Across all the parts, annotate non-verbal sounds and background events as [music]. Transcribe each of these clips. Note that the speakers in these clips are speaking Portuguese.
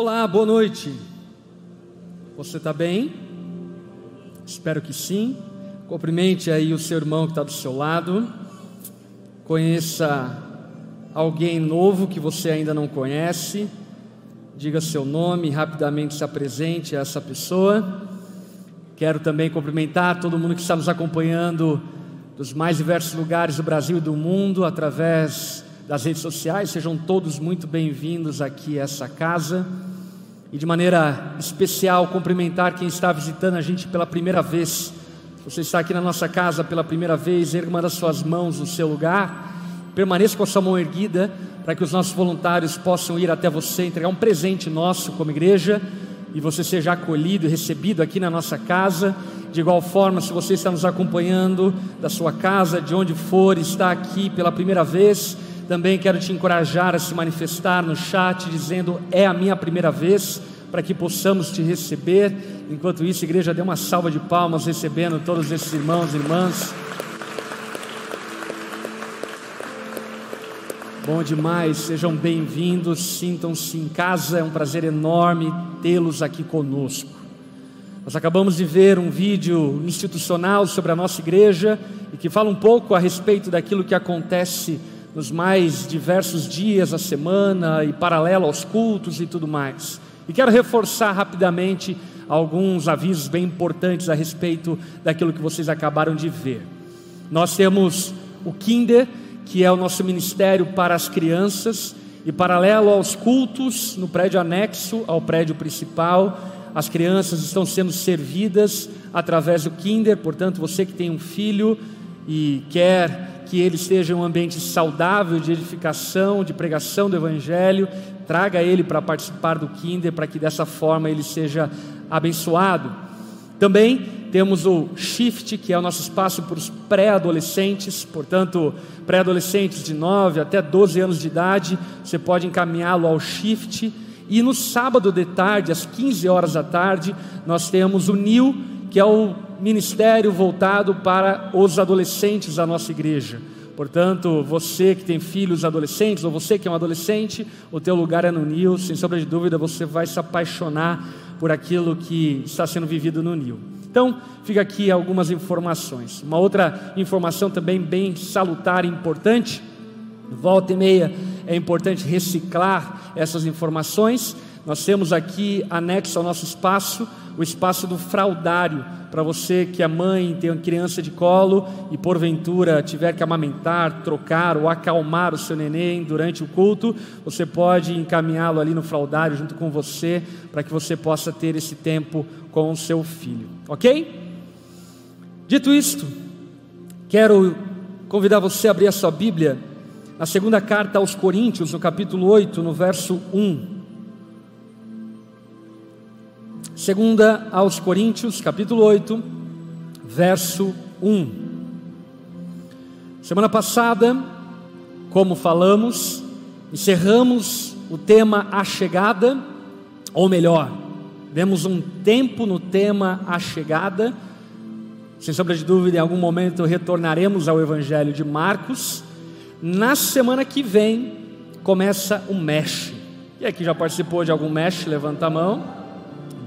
Olá, boa noite. Você está bem? Espero que sim. Cumprimente aí o seu irmão que está do seu lado. Conheça alguém novo que você ainda não conhece. Diga seu nome, rapidamente se apresente a essa pessoa. Quero também cumprimentar todo mundo que está nos acompanhando dos mais diversos lugares do Brasil e do mundo através das redes sociais. Sejam todos muito bem-vindos aqui a essa casa. E de maneira especial, cumprimentar quem está visitando a gente pela primeira vez. Você está aqui na nossa casa pela primeira vez, erga uma das suas mãos no seu lugar. Permaneça com a sua mão erguida para que os nossos voluntários possam ir até você, entregar um presente nosso como igreja e você seja acolhido e recebido aqui na nossa casa. De igual forma, se você está nos acompanhando da sua casa, de onde for, está aqui pela primeira vez, também quero te encorajar a se manifestar no chat dizendo é a minha primeira vez, para que possamos te receber. Enquanto isso, igreja dê uma salva de palmas recebendo todos esses irmãos e irmãs. Bom demais, sejam bem-vindos, sintam-se em casa, é um prazer enorme tê-los aqui conosco. Nós acabamos de ver um vídeo institucional sobre a nossa igreja e que fala um pouco a respeito daquilo que acontece nos mais diversos dias da semana e paralelo aos cultos e tudo mais. E quero reforçar rapidamente alguns avisos bem importantes a respeito daquilo que vocês acabaram de ver. Nós temos o Kinder, que é o nosso ministério para as crianças, e paralelo aos cultos no prédio anexo ao prédio principal, as crianças estão sendo servidas através do Kinder, portanto, você que tem um filho e quer que ele seja um ambiente saudável de edificação, de pregação do Evangelho, traga ele para participar do Kinder, para que dessa forma ele seja abençoado. Também temos o Shift, que é o nosso espaço para os pré-adolescentes, portanto, pré-adolescentes de 9 até 12 anos de idade, você pode encaminhá-lo ao Shift. E no sábado de tarde, às 15 horas da tarde, nós temos o NIL, que é o ministério voltado para os adolescentes da nossa igreja. Portanto, você que tem filhos adolescentes, ou você que é um adolescente, o teu lugar é no Nil, sem sombra de dúvida, você vai se apaixonar por aquilo que está sendo vivido no Nil. Então, fica aqui algumas informações. Uma outra informação também bem salutar e importante, volta e meia é importante reciclar essas informações. Nós temos aqui anexo ao nosso espaço o espaço do fraudário, para você que é mãe, tem uma criança de colo e porventura tiver que amamentar, trocar ou acalmar o seu neném durante o culto, você pode encaminhá-lo ali no fraudário junto com você, para que você possa ter esse tempo com o seu filho, ok? Dito isto, quero convidar você a abrir a sua Bíblia na segunda carta aos Coríntios, no capítulo 8, no verso 1. Segunda aos Coríntios, capítulo 8, verso 1. Semana passada, como falamos, encerramos o tema A Chegada, ou melhor, demos um tempo no tema A Chegada. Sem sombra de dúvida, em algum momento retornaremos ao Evangelho de Marcos. Na semana que vem começa o Mexe. E aqui já participou de algum Mexe? Levanta a mão.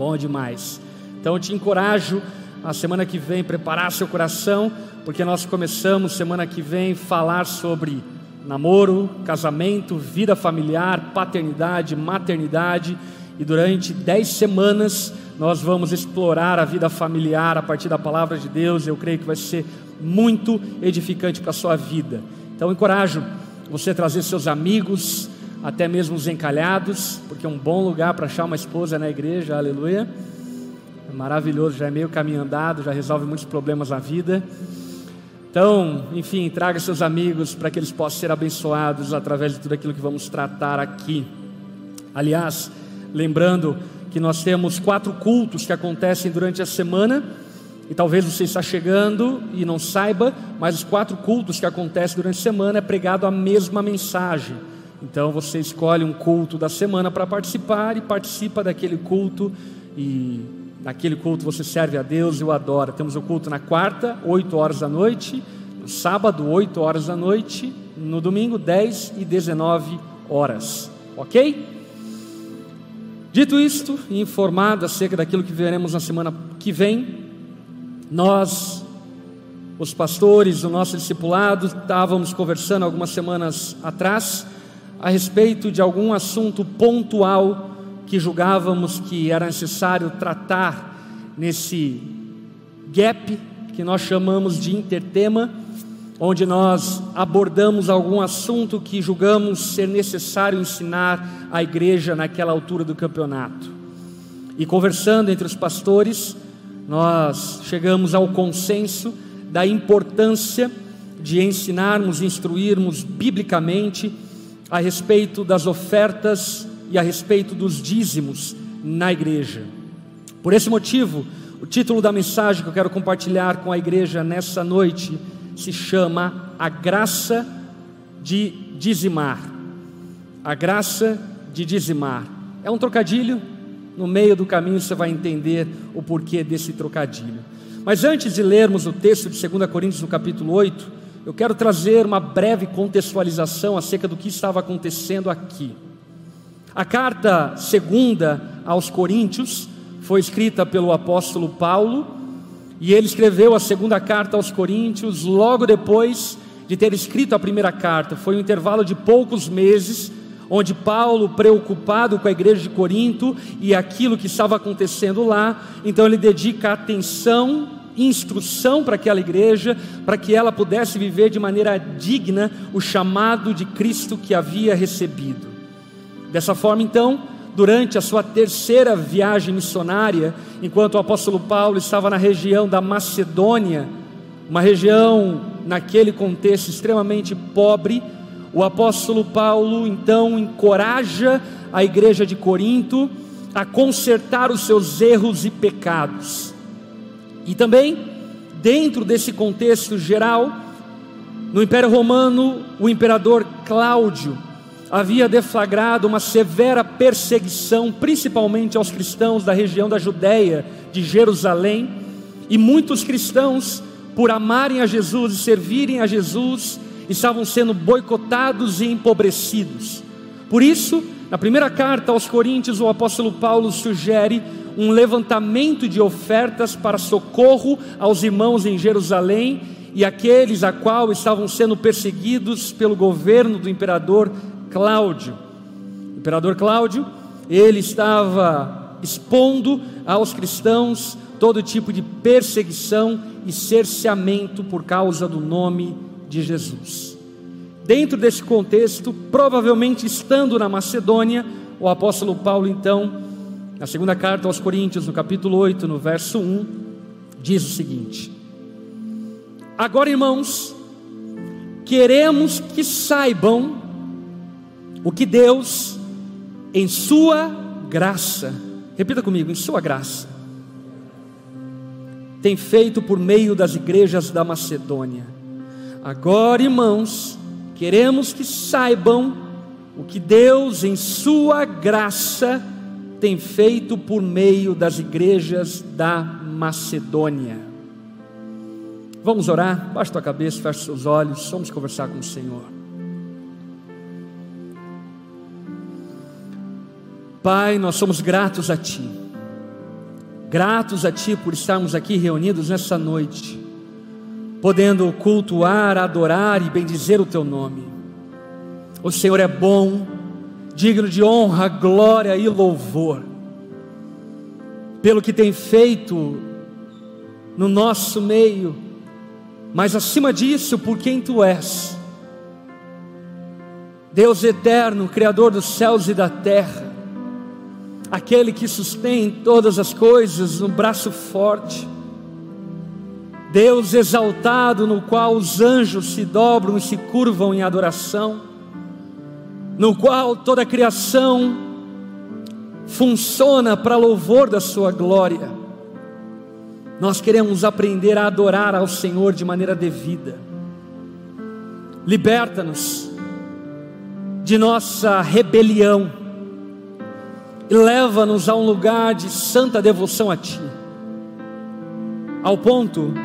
Bom demais. Então eu te encorajo a semana que vem preparar seu coração, porque nós começamos semana que vem falar sobre namoro, casamento, vida familiar, paternidade, maternidade, e durante dez semanas nós vamos explorar a vida familiar a partir da palavra de Deus. Eu creio que vai ser muito edificante para a sua vida. Então encorajo você a trazer seus amigos, até mesmo os encalhados, porque é um bom lugar para achar uma esposa na igreja, aleluia. É maravilhoso, já é meio caminho andado, já resolve muitos problemas na vida. Então, enfim, traga seus amigos para que eles possam ser abençoados através de tudo aquilo que vamos tratar aqui. Aliás, lembrando que nós temos quatro cultos que acontecem durante a semana, e talvez você está chegando e não saiba, mas os quatro cultos que acontecem durante a semana é pregado a mesma mensagem. Então você escolhe um culto da semana para participar e participa daquele culto e naquele culto você serve a Deus e o adora. Temos o culto na quarta, 8 horas da noite, no sábado, 8 horas da noite, no domingo, 10 e 19 horas. Ok? Dito isto, informado acerca daquilo que veremos na semana que vem, nós, os pastores do nosso discipulado, estávamos conversando algumas semanas atrás a respeito de algum assunto pontual que julgávamos que era necessário tratar nesse gap que nós chamamos de intertema, onde nós abordamos algum assunto que julgamos ser necessário ensinar à igreja naquela altura do campeonato. E conversando entre os pastores, nós chegamos ao consenso da importância de ensinarmos, instruirmos biblicamente a respeito das ofertas e a respeito dos dízimos na igreja. Por esse motivo, o título da mensagem que eu quero compartilhar com a igreja nessa noite se chama A Graça de Dizimar. A Graça de Dizimar. É um trocadilho, no meio do caminho você vai entender o porquê desse trocadilho. Mas antes de lermos o texto de 2 Coríntios, no capítulo 8, eu quero trazer uma breve contextualização acerca do que estava acontecendo aqui. A carta segunda aos Coríntios foi escrita pelo apóstolo Paulo, e ele escreveu a segunda carta aos Coríntios logo depois de ter escrito a primeira carta. Foi um intervalo de poucos meses, onde Paulo, preocupado com a igreja de Corinto e aquilo que estava acontecendo lá, então ele dedica atenção instrução para aquela igreja, para que ela pudesse viver de maneira digna o chamado de Cristo que havia recebido. Dessa forma, então, durante a sua terceira viagem missionária, enquanto o apóstolo Paulo estava na região da Macedônia, uma região naquele contexto extremamente pobre, o apóstolo Paulo então encoraja a igreja de Corinto a consertar os seus erros e pecados. E também, dentro desse contexto geral, no Império Romano, o imperador Cláudio havia deflagrado uma severa perseguição, principalmente aos cristãos da região da Judéia, de Jerusalém, e muitos cristãos, por amarem a Jesus e servirem a Jesus, estavam sendo boicotados e empobrecidos. Por isso, na primeira carta aos Coríntios, o apóstolo Paulo sugere um levantamento de ofertas para socorro aos irmãos em Jerusalém e aqueles a qual estavam sendo perseguidos pelo governo do imperador Cláudio. O imperador Cláudio, ele estava expondo aos cristãos todo tipo de perseguição e cerceamento por causa do nome de Jesus. Dentro desse contexto, provavelmente estando na Macedônia, o apóstolo Paulo então na segunda carta aos Coríntios, no capítulo 8, no verso 1, diz o seguinte: Agora, irmãos, queremos que saibam o que Deus, em Sua graça, repita comigo, em Sua graça, tem feito por meio das igrejas da Macedônia. Agora, irmãos, queremos que saibam o que Deus, em Sua graça, tem feito por meio das igrejas da Macedônia. Vamos orar? Baixa tua cabeça, fecha seus olhos, vamos conversar com o Senhor. Pai, nós somos gratos a Ti, gratos a Ti por estarmos aqui reunidos nessa noite, podendo cultuar, adorar e bendizer o Teu nome. O Senhor é bom, digno de honra, glória e louvor, pelo que tem feito no nosso meio, mas acima disso, por quem tu és, Deus eterno, Criador dos céus e da terra, aquele que sustém todas as coisas no braço forte, Deus exaltado, no qual os anjos se dobram e se curvam em adoração, no qual toda a criação funciona para louvor da Sua glória. Nós queremos aprender a adorar ao Senhor de maneira devida. Liberta-nos de nossa rebelião e leva-nos a um lugar de santa devoção a Ti, ao ponto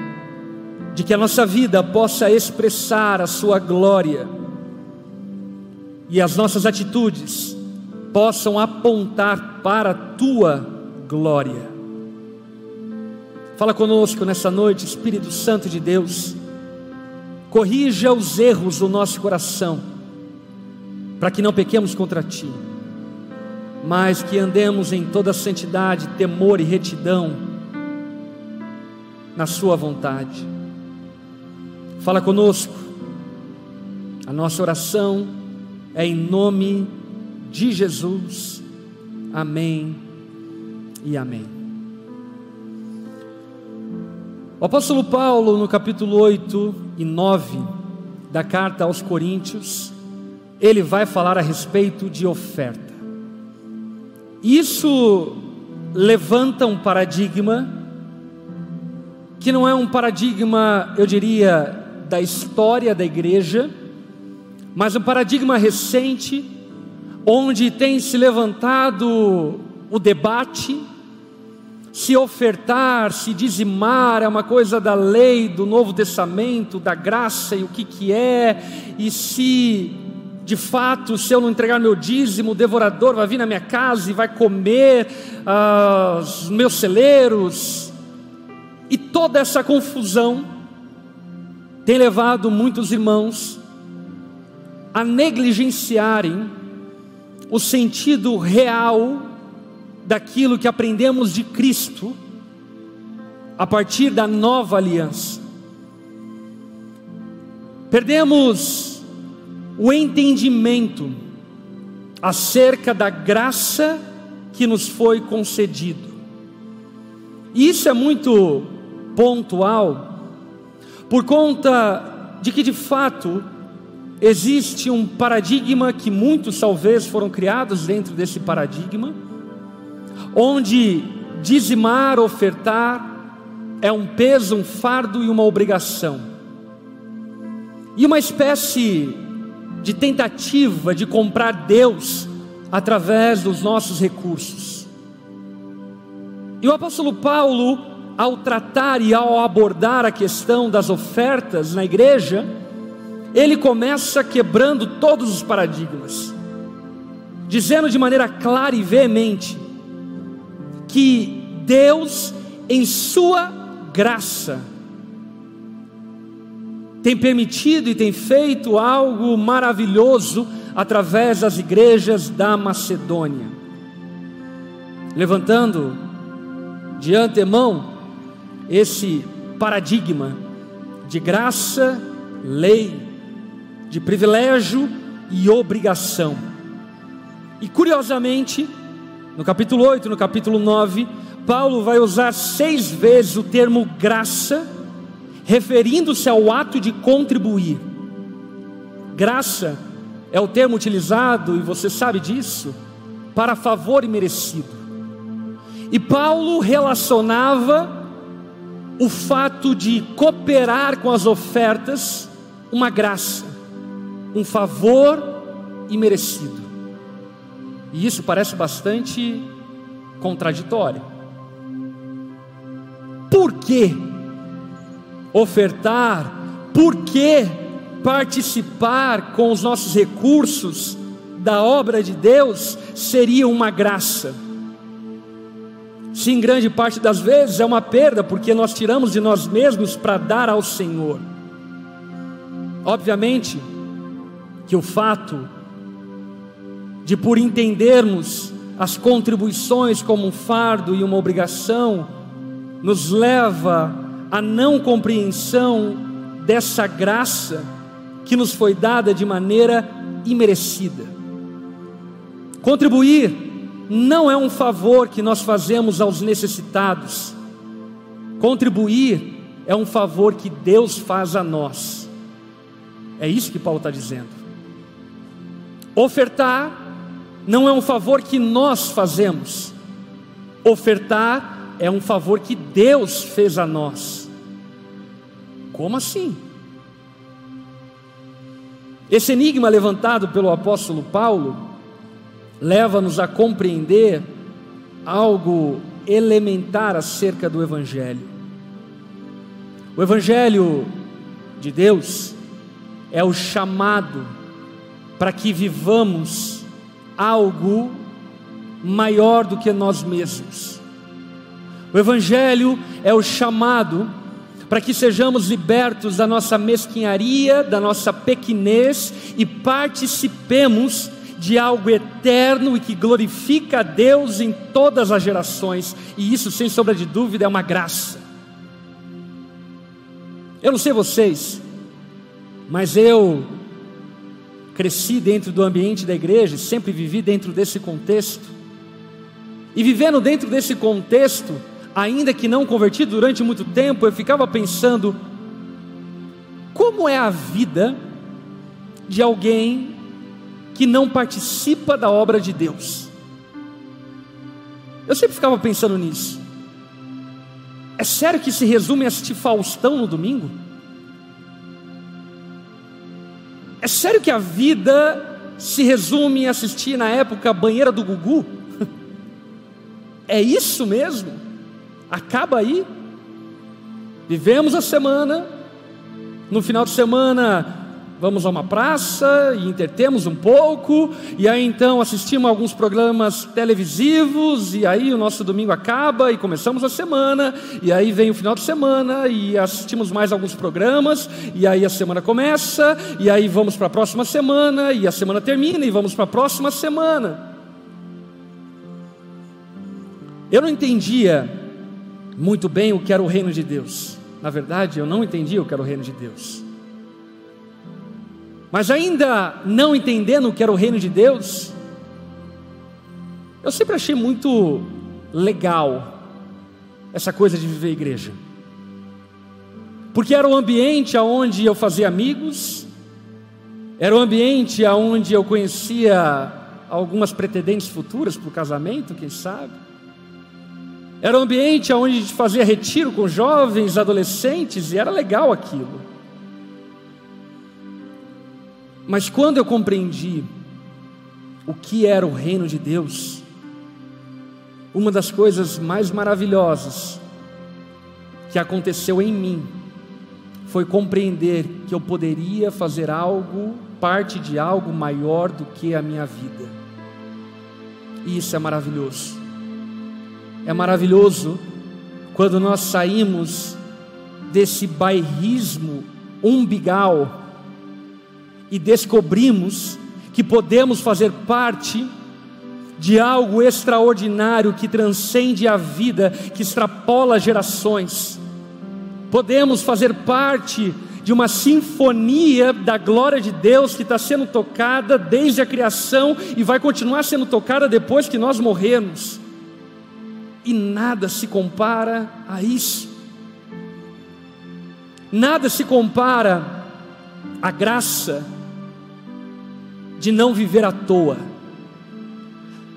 de que a nossa vida possa expressar a Sua glória e as nossas atitudes possam apontar para a tua glória. Fala conosco nessa noite, Espírito Santo de Deus, corrija os erros do nosso coração, para que não pequemos contra ti, mas que andemos em toda santidade, temor e retidão na Sua vontade. Fala conosco, a nossa oração é em nome de Jesus. Amém e amém. O apóstolo Paulo, no capítulo 8 e 9 da carta aos Coríntios, ele vai falar a respeito de oferta. Isso levanta um paradigma que não é um paradigma, eu diria, da história da igreja, mas um paradigma recente, onde tem se levantado o debate se ofertar, se dizimar é uma coisa da lei, do Novo Testamento, da graça e o que que é, e se de fato, se eu não entregar meu dízimo, o devorador vai vir na minha casa e vai comer uh, os meus celeiros, e toda essa confusão tem levado muitos irmãos a negligenciarem o sentido real daquilo que aprendemos de Cristo a partir da nova aliança. Perdemos o entendimento acerca da graça que nos foi concedido. E isso é muito pontual, por conta de que de fato existe um paradigma que muitos talvez foram criados dentro desse paradigma, onde dizimar, ofertar é um peso, um fardo e uma obrigação. E uma espécie de tentativa de comprar Deus através dos nossos recursos. E o apóstolo Paulo, ao tratar e ao abordar a questão das ofertas na igreja, ele começa quebrando todos os paradigmas, dizendo de maneira clara e veemente que Deus, em Sua graça, tem permitido e tem feito algo maravilhoso através das igrejas da Macedônia, levantando de antemão esse paradigma de graça, lei, de privilégio e obrigação. E curiosamente, no capítulo 8, no capítulo 9, Paulo vai usar seis vezes o termo graça, referindo-se ao ato de contribuir. Graça é o termo utilizado, e você sabe disso, para favor e merecido. E Paulo relacionava o fato de cooperar com as ofertas uma graça, um favor e merecido. E isso parece bastante contraditório. Por que ofertar? Por que participar com os nossos recursos da obra de Deus seria uma graça? Sim, grande parte das vezes é uma perda, porque nós tiramos de nós mesmos para dar ao Senhor. Obviamente que o fato de por entendermos as contribuições como um fardo e uma obrigação, nos leva à não compreensão dessa graça que nos foi dada de maneira imerecida. Contribuir não é um favor que nós fazemos aos necessitados, contribuir é um favor que Deus faz a nós. É isso que Paulo está dizendo. Ofertar não é um favor que nós fazemos, ofertar é um favor que Deus fez a nós. Como assim? Esse enigma levantado pelo apóstolo Paulo leva-nos a compreender algo elementar acerca do Evangelho. O Evangelho de Deus é o chamado para que vivamos algo maior do que nós mesmos. O Evangelho é o chamado para que sejamos libertos da nossa mesquinharia, da nossa pequenez e participemos de algo eterno e que glorifica a Deus em todas as gerações, e isso, sem sombra de dúvida, é uma graça. Eu não sei vocês, mas eu cresci dentro do ambiente da igreja, sempre vivi dentro desse contexto, e vivendo dentro desse contexto, ainda que não convertido durante muito tempo, eu ficava pensando: como é a vida de alguém que não participa da obra de Deus. Eu sempre ficava pensando nisso. É sério que se resume a assistir Faustão no domingo? É sério que a vida se resume a assistir na época a banheira do Gugu? [laughs] É isso mesmo? Acaba aí? Vivemos a semana, no final de semana Vamos a uma praça e entretemos um pouco, e aí então assistimos alguns programas televisivos, e aí o nosso domingo acaba e começamos a semana, e aí vem o final de semana e assistimos mais alguns programas, e aí a semana começa, e aí vamos para a próxima semana, e a semana termina e vamos para a próxima semana. Eu não entendia muito bem o que era o reino de Deus. Na verdade, eu não entendia o que era o reino de Deus. Mas ainda não entendendo o que era o reino de Deus, eu sempre achei muito legal essa coisa de viver igreja. Porque era o ambiente onde eu fazia amigos, era o ambiente onde eu conhecia algumas pretendentes futuras para o casamento, quem sabe. Era o ambiente onde a gente fazia retiro com jovens, adolescentes, e era legal aquilo. Mas quando eu compreendi o que era o reino de Deus, uma das coisas mais maravilhosas que aconteceu em mim foi compreender que eu poderia fazer algo, parte de algo maior do que a minha vida. E isso é maravilhoso. É maravilhoso quando nós saímos desse bairrismo umbigal e descobrimos que podemos fazer parte de algo extraordinário que transcende a vida, que extrapola gerações. Podemos fazer parte de uma sinfonia da glória de Deus que está sendo tocada desde a criação e vai continuar sendo tocada depois que nós morrermos. E nada se compara a isso. Nada se compara à graça de não viver à toa.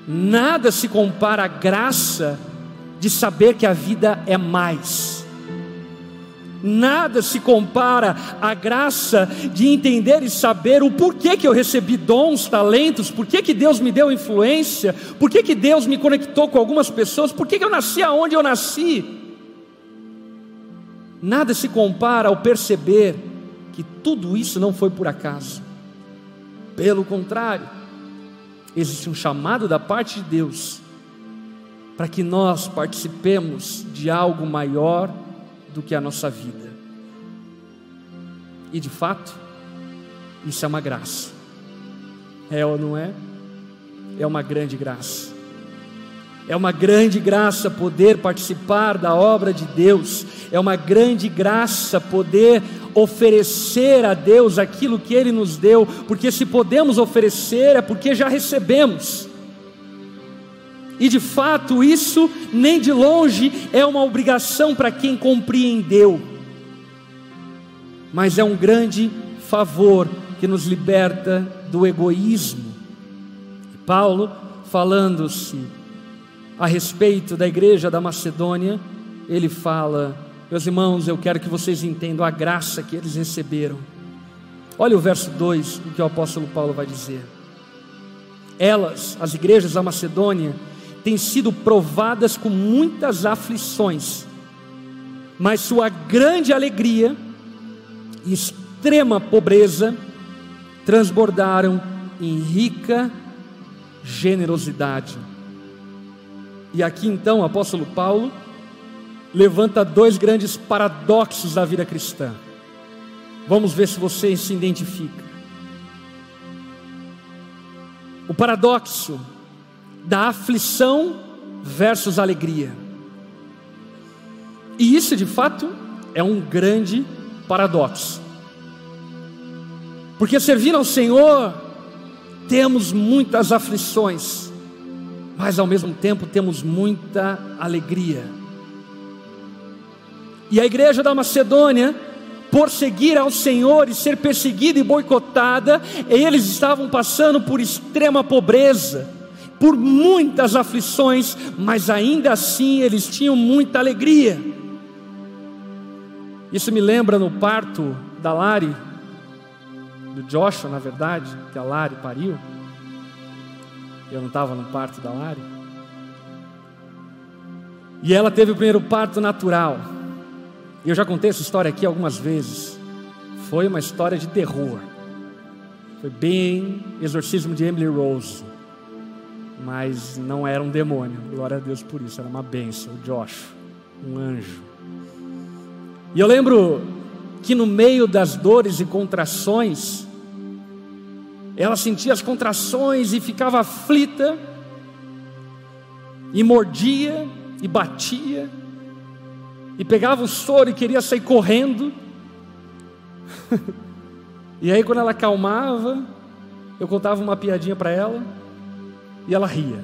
Nada se compara à graça de saber que a vida é mais. Nada se compara à graça de entender e saber o porquê que eu recebi dons, talentos, porquê que Deus me deu influência, porquê que Deus me conectou com algumas pessoas, porquê que eu nasci aonde eu nasci. Nada se compara ao perceber que tudo isso não foi por acaso. Pelo contrário, existe um chamado da parte de Deus para que nós participemos de algo maior do que a nossa vida. E de fato, isso é uma graça. É ou não é? É uma grande graça. É uma grande graça poder participar da obra de Deus. É uma grande graça poder oferecer a Deus aquilo que Ele nos deu, porque se podemos oferecer é porque já recebemos. E de fato, isso nem de longe é uma obrigação para quem compreendeu, mas é um grande favor que nos liberta do egoísmo. Paulo, falando-se a respeito da igreja da Macedônia, ele fala meus irmãos, eu quero que vocês entendam a graça que eles receberam. Olha o verso 2, o que o apóstolo Paulo vai dizer. Elas, as igrejas da Macedônia, têm sido provadas com muitas aflições, mas sua grande alegria e extrema pobreza transbordaram em rica generosidade. E aqui então o apóstolo Paulo levanta dois grandes paradoxos da vida cristã. Vamos ver se você se identifica. O paradoxo da aflição versus alegria. E isso de fato é um grande paradoxo. Porque servir ao Senhor, temos muitas aflições, mas ao mesmo tempo temos muita alegria. E a igreja da Macedônia, por seguir ao Senhor e ser perseguida e boicotada, eles estavam passando por extrema pobreza, por muitas aflições, mas ainda assim eles tinham muita alegria. Isso me lembra no parto da Lari, do Joshua, na verdade, que a Lari pariu. Eu não estava no parto da Lari. E ela teve o primeiro parto natural. E eu já contei essa história aqui algumas vezes. Foi uma história de terror. Foi bem exorcismo de Emily Rose. Mas não era um demônio. Glória a Deus por isso. Era uma bênção. O Joshua, um anjo. E eu lembro que no meio das dores e contrações, ela sentia as contrações e ficava aflita, e mordia, e batia, e pegava o soro e queria sair correndo. [laughs] e aí, quando ela acalmava, eu contava uma piadinha para ela, e ela ria.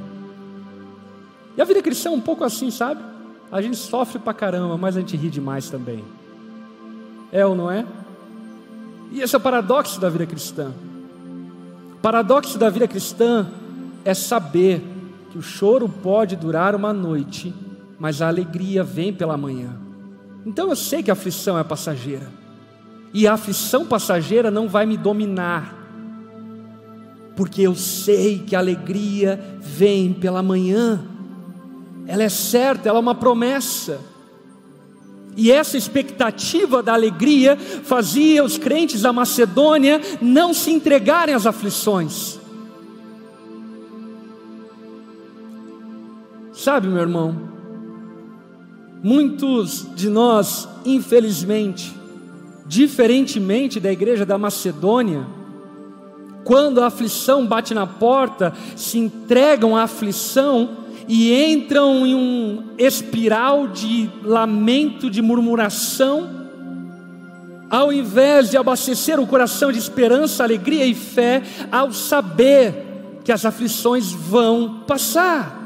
E a vida cristã é um pouco assim, sabe? A gente sofre pra caramba, mas a gente ri demais também. É ou não é? E esse é o paradoxo da vida cristã. O paradoxo da vida cristã é saber que o choro pode durar uma noite, mas a alegria vem pela manhã. Então eu sei que a aflição é passageira. E a aflição passageira não vai me dominar. Porque eu sei que a alegria vem pela manhã. Ela é certa, ela é uma promessa. E essa expectativa da alegria fazia os crentes da Macedônia não se entregarem às aflições. Sabe, meu irmão, muitos de nós, infelizmente, diferentemente da igreja da Macedônia, quando a aflição bate na porta, se entregam à aflição e entram em um espiral de lamento, de murmuração, ao invés de abastecer o coração de esperança, alegria e fé, ao saber que as aflições vão passar.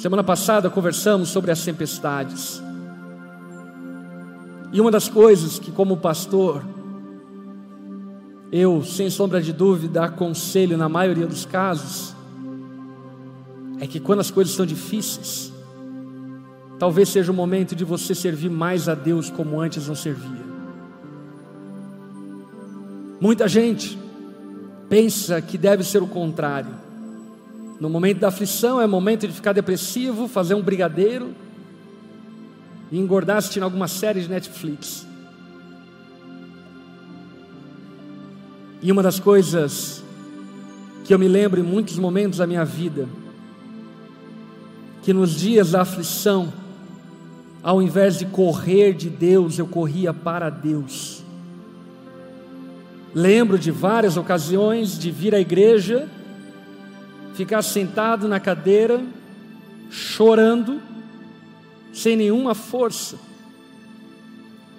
Semana passada conversamos sobre as tempestades. E uma das coisas que, como pastor, eu, sem sombra de dúvida, aconselho na maioria dos casos, é que quando as coisas estão difíceis, talvez seja o momento de você servir mais a Deus como antes não servia. Muita gente pensa que deve ser o contrário. No momento da aflição é momento de ficar depressivo, fazer um brigadeiro e engordar assistindo alguma série de Netflix. E uma das coisas que eu me lembro em muitos momentos da minha vida, que nos dias da aflição, ao invés de correr de Deus, eu corria para Deus. Lembro de várias ocasiões de vir à igreja, ficar sentado na cadeira, chorando, sem nenhuma força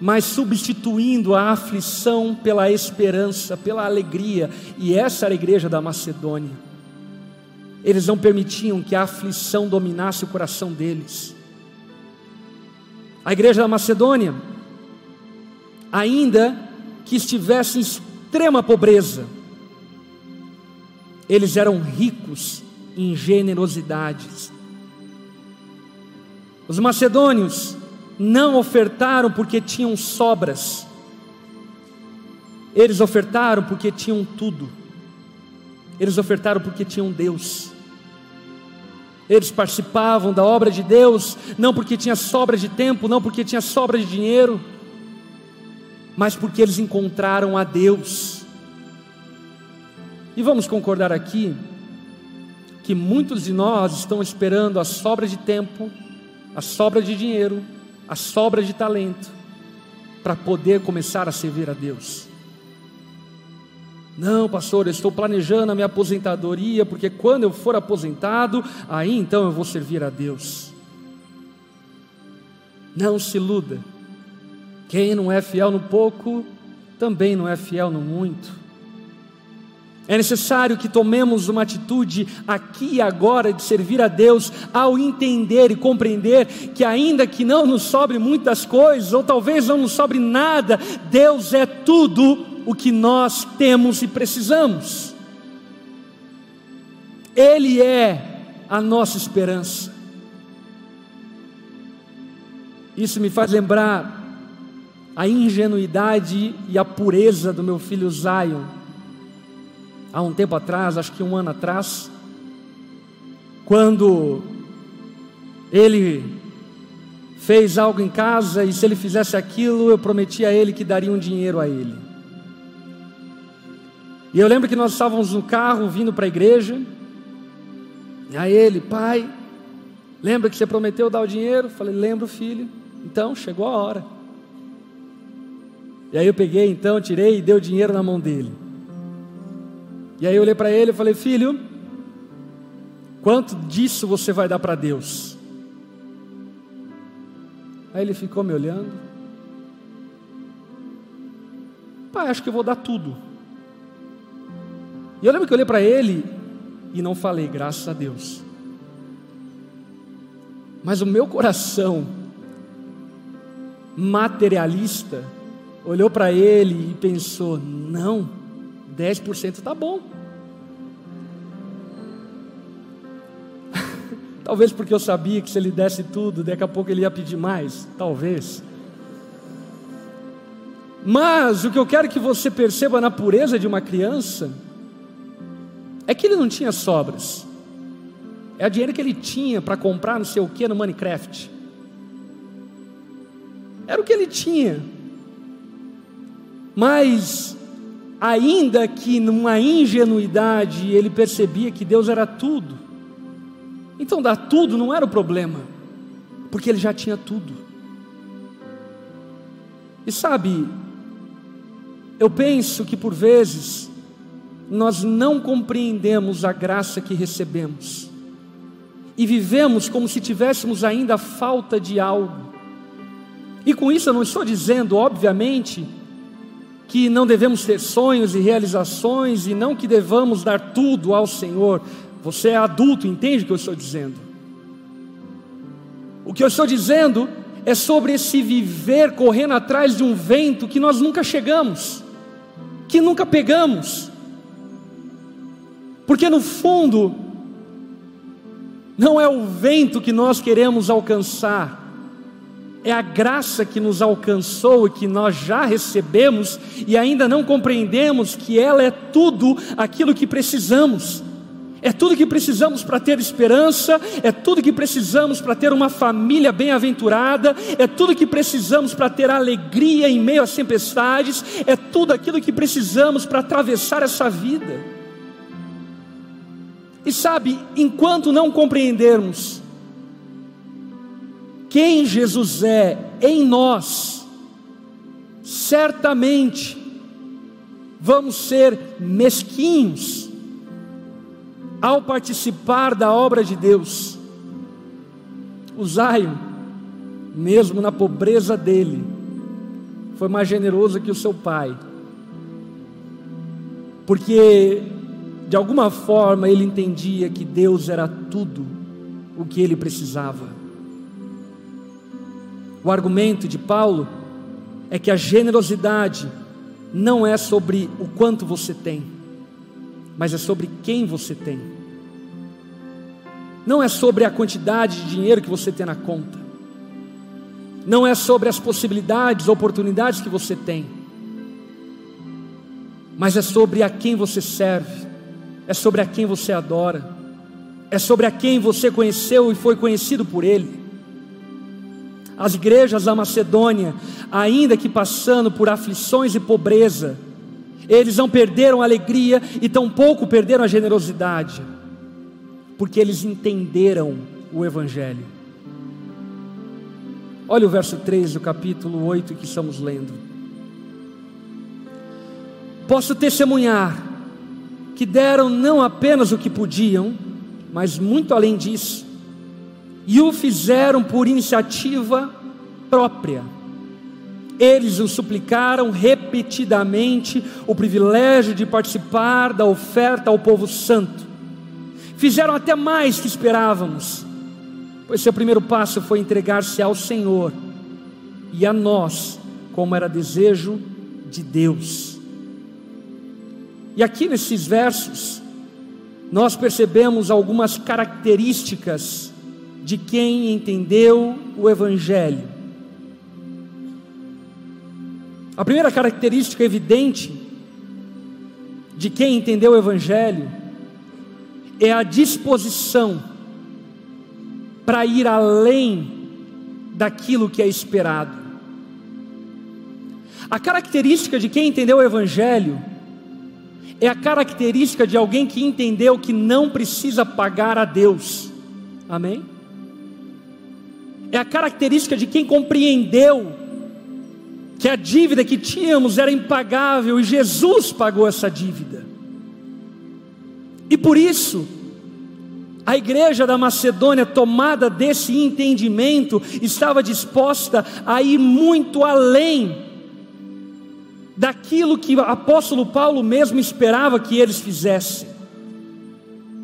mas substituindo a aflição pela esperança, pela alegria, e essa era a igreja da Macedônia. Eles não permitiam que a aflição dominasse o coração deles. A igreja da Macedônia, ainda que estivesse em extrema pobreza, eles eram ricos em generosidades. Os macedônios não ofertaram porque tinham sobras, eles ofertaram porque tinham tudo, eles ofertaram porque tinham Deus. Eles participavam da obra de Deus, não porque tinha sobra de tempo, não porque tinha sobra de dinheiro, mas porque eles encontraram a Deus. E vamos concordar aqui que muitos de nós estão esperando a sobra de tempo, a sobra de dinheiro, a sobra de talento para poder começar a servir a Deus. Não, pastor, eu estou planejando a minha aposentadoria, porque quando eu for aposentado, aí então eu vou servir a Deus. Não se iluda. Quem não é fiel no pouco, também não é fiel no muito. É necessário que tomemos uma atitude aqui e agora de servir a Deus, ao entender e compreender que, ainda que não nos sobre muitas coisas, ou talvez não nos sobre nada, Deus é tudo o que nós temos e precisamos. Ele é a nossa esperança. Isso me faz lembrar a ingenuidade e a pureza do meu filho Zion. Há um tempo atrás, acho que um ano atrás, quando ele fez algo em casa e se ele fizesse aquilo, eu prometi a ele que daria um dinheiro a ele. E eu lembro que nós estávamos no carro vindo para a igreja, e aí ele, pai, lembra que você prometeu dar o dinheiro? Eu falei, lembro, filho. Então, chegou a hora. E aí eu peguei, então, tirei e dei o dinheiro na mão dele. E aí eu olhei para ele e falei, filho, quanto disso você vai dar para Deus? Aí ele ficou me olhando. Pai, acho que eu vou dar tudo. E eu lembro que eu olhei para ele e não falei, graças a Deus. Mas o meu coração materialista olhou para ele e pensou: não, 10% está bom. [laughs] Talvez porque eu sabia que se ele desse tudo, daqui a pouco ele ia pedir mais. Talvez. Mas o que eu quero que você perceba na pureza de uma criança é que ele não tinha sobras. É o dinheiro que ele tinha para comprar não sei o que no Minecraft. Era o que ele tinha. Mas, ainda que numa ingenuidade, ele percebia que Deus era tudo. Então, dar tudo não era o problema, porque ele já tinha tudo. E sabe, eu penso que por vezes nós não compreendemos a graça que recebemos e vivemos como se tivéssemos ainda falta de algo. E com isso eu não estou dizendo, obviamente, que não devemos ter sonhos e realizações e não que devamos dar tudo ao Senhor. Você é adulto, entende o que eu estou dizendo? O que eu estou dizendo é sobre esse viver correndo atrás de um vento que nós nunca chegamos, que nunca pegamos. Porque no fundo, não é o vento que nós queremos alcançar, é a graça que nos alcançou e que nós já recebemos e ainda não compreendemos que ela é tudo aquilo que precisamos. É tudo que precisamos para ter esperança, é tudo que precisamos para ter uma família bem-aventurada, é tudo que precisamos para ter alegria em meio às tempestades, é tudo aquilo que precisamos para atravessar essa vida. E sabe, enquanto não compreendermos quem Jesus é em nós, certamente vamos ser mesquinhos ao participar da obra de Deus. O mesmo na pobreza dele, foi mais generoso que o seu pai, porque de alguma forma ele entendia que Deus era tudo o que ele precisava. O argumento de Paulo é que a generosidade não é sobre o quanto você tem, mas é sobre quem você tem. Não é sobre a quantidade de dinheiro que você tem na conta. Não é sobre as possibilidades, oportunidades que você tem. Mas é sobre a quem você serve é sobre a quem você adora, é sobre a quem você conheceu e foi conhecido por Ele. As igrejas da Macedônia, ainda que passando por aflições e pobreza, Eles não perderam a alegria e tampouco perderam a generosidade, porque eles entenderam o Evangelho. Olha o verso 3 do capítulo 8 que estamos lendo. Posso testemunhar que deram não apenas o que podiam, mas muito além disso, e o fizeram por iniciativa própria. Eles o suplicaram repetidamente o privilégio de participar da oferta ao povo santo. Fizeram até mais que esperávamos, pois seu primeiro passo foi entregar-se ao Senhor e a nós, como era desejo de Deus. E aqui nesses versos, nós percebemos algumas características de quem entendeu o Evangelho. A primeira característica evidente de quem entendeu o Evangelho é a disposição para ir além daquilo que é esperado. A característica de quem entendeu o Evangelho é a característica de alguém que entendeu que não precisa pagar a Deus. Amém? É a característica de quem compreendeu que a dívida que tínhamos era impagável e Jesus pagou essa dívida. E por isso, a igreja da Macedônia, tomada desse entendimento, estava disposta a ir muito além daquilo que o apóstolo Paulo mesmo esperava que eles fizessem.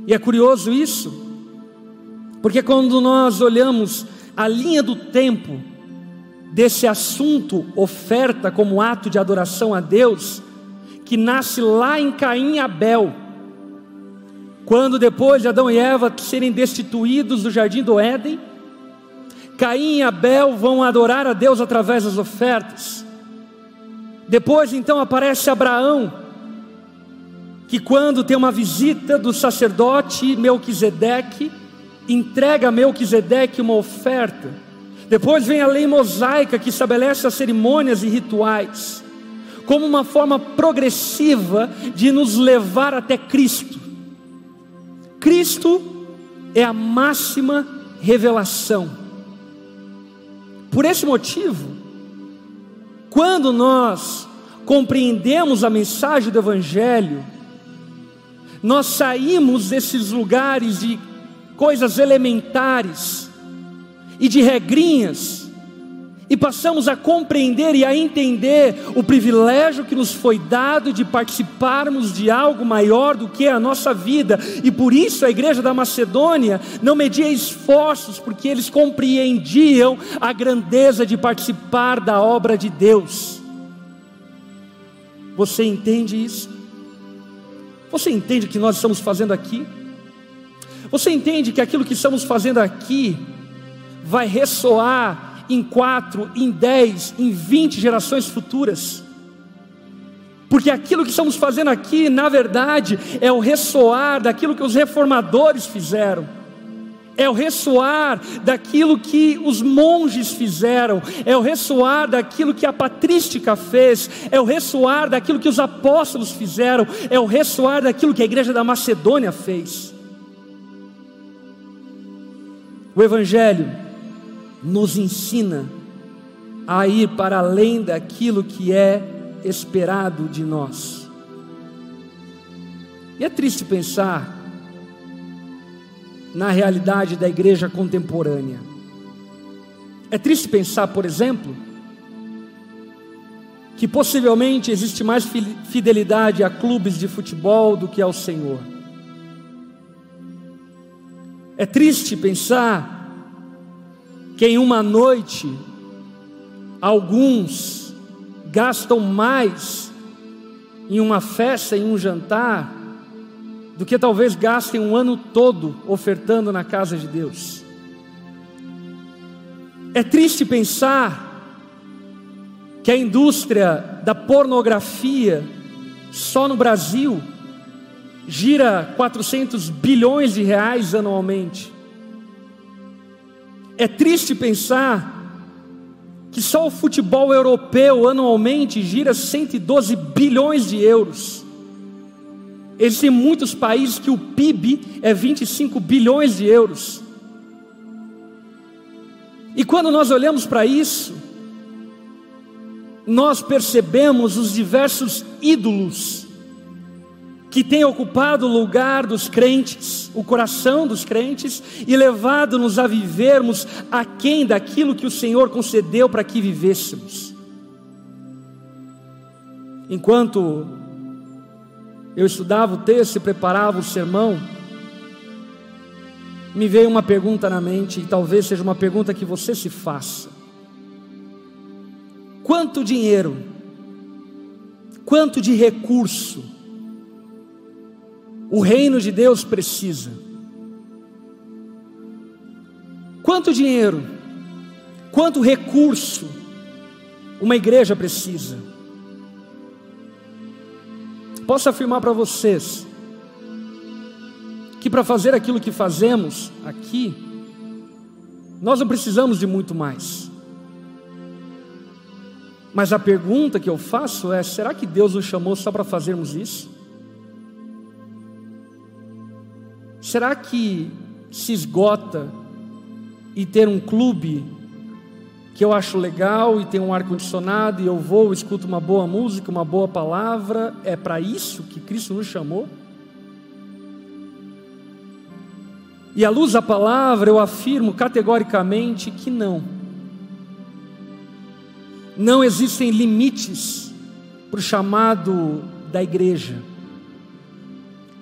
E é curioso isso, porque quando nós olhamos a linha do tempo desse assunto, oferta como ato de adoração a Deus, que nasce lá em Caim e Abel, quando depois de Adão e Eva serem destituídos do jardim do Éden, Caim e Abel vão adorar a Deus através das ofertas. Depois então aparece Abraão, que quando tem uma visita do sacerdote Melquisedeque, entrega a Melquisedeque uma oferta. Depois vem a lei mosaica que estabelece as cerimônias e rituais, como uma forma progressiva de nos levar até Cristo. Cristo é a máxima revelação. Por esse motivo, quando nós compreendemos a mensagem do Evangelho, nós saímos desses lugares de coisas elementares e de regrinhas e passamos a compreender e a entender o privilégio que nos foi dado de participarmos de algo maior do que a nossa vida, e por isso a igreja da Macedônia não media esforços, porque eles compreendiam a grandeza de participar da obra de Deus. Você entende isso? Você entende o que nós estamos fazendo aqui? Você entende que aquilo que estamos fazendo aqui vai ressoar em quatro, em dez, em vinte gerações futuras. Porque aquilo que estamos fazendo aqui, na verdade, é o ressoar daquilo que os reformadores fizeram, é o ressoar daquilo que os monges fizeram, é o ressoar daquilo que a patrística fez, é o ressoar daquilo que os apóstolos fizeram, é o ressoar daquilo que a igreja da Macedônia fez. O Evangelho nos ensina a ir para além daquilo que é esperado de nós. E é triste pensar na realidade da igreja contemporânea. É triste pensar, por exemplo, que possivelmente existe mais fidelidade a clubes de futebol do que ao Senhor. É triste pensar que em uma noite alguns gastam mais em uma festa, em um jantar, do que talvez gastem um ano todo ofertando na casa de Deus. É triste pensar que a indústria da pornografia, só no Brasil, gira 400 bilhões de reais anualmente. É triste pensar que só o futebol europeu anualmente gira 112 bilhões de euros. Existem muitos países que o PIB é 25 bilhões de euros. E quando nós olhamos para isso, nós percebemos os diversos ídolos que têm ocupado o lugar dos crentes, o coração dos crentes, e levado-nos a vivermos aquém daquilo que o Senhor concedeu para que vivêssemos. Enquanto eu estudava o texto e preparava o sermão, me veio uma pergunta na mente, e talvez seja uma pergunta que você se faça: quanto dinheiro, quanto de recurso, o reino de Deus precisa. Quanto dinheiro, quanto recurso uma igreja precisa? Posso afirmar para vocês que para fazer aquilo que fazemos aqui, nós não precisamos de muito mais. Mas a pergunta que eu faço é: será que Deus nos chamou só para fazermos isso? Será que se esgota e ter um clube que eu acho legal e tem um ar condicionado e eu vou, escuto uma boa música, uma boa palavra, é para isso que Cristo nos chamou? E à luz da palavra, eu afirmo categoricamente que não. Não existem limites para o chamado da igreja.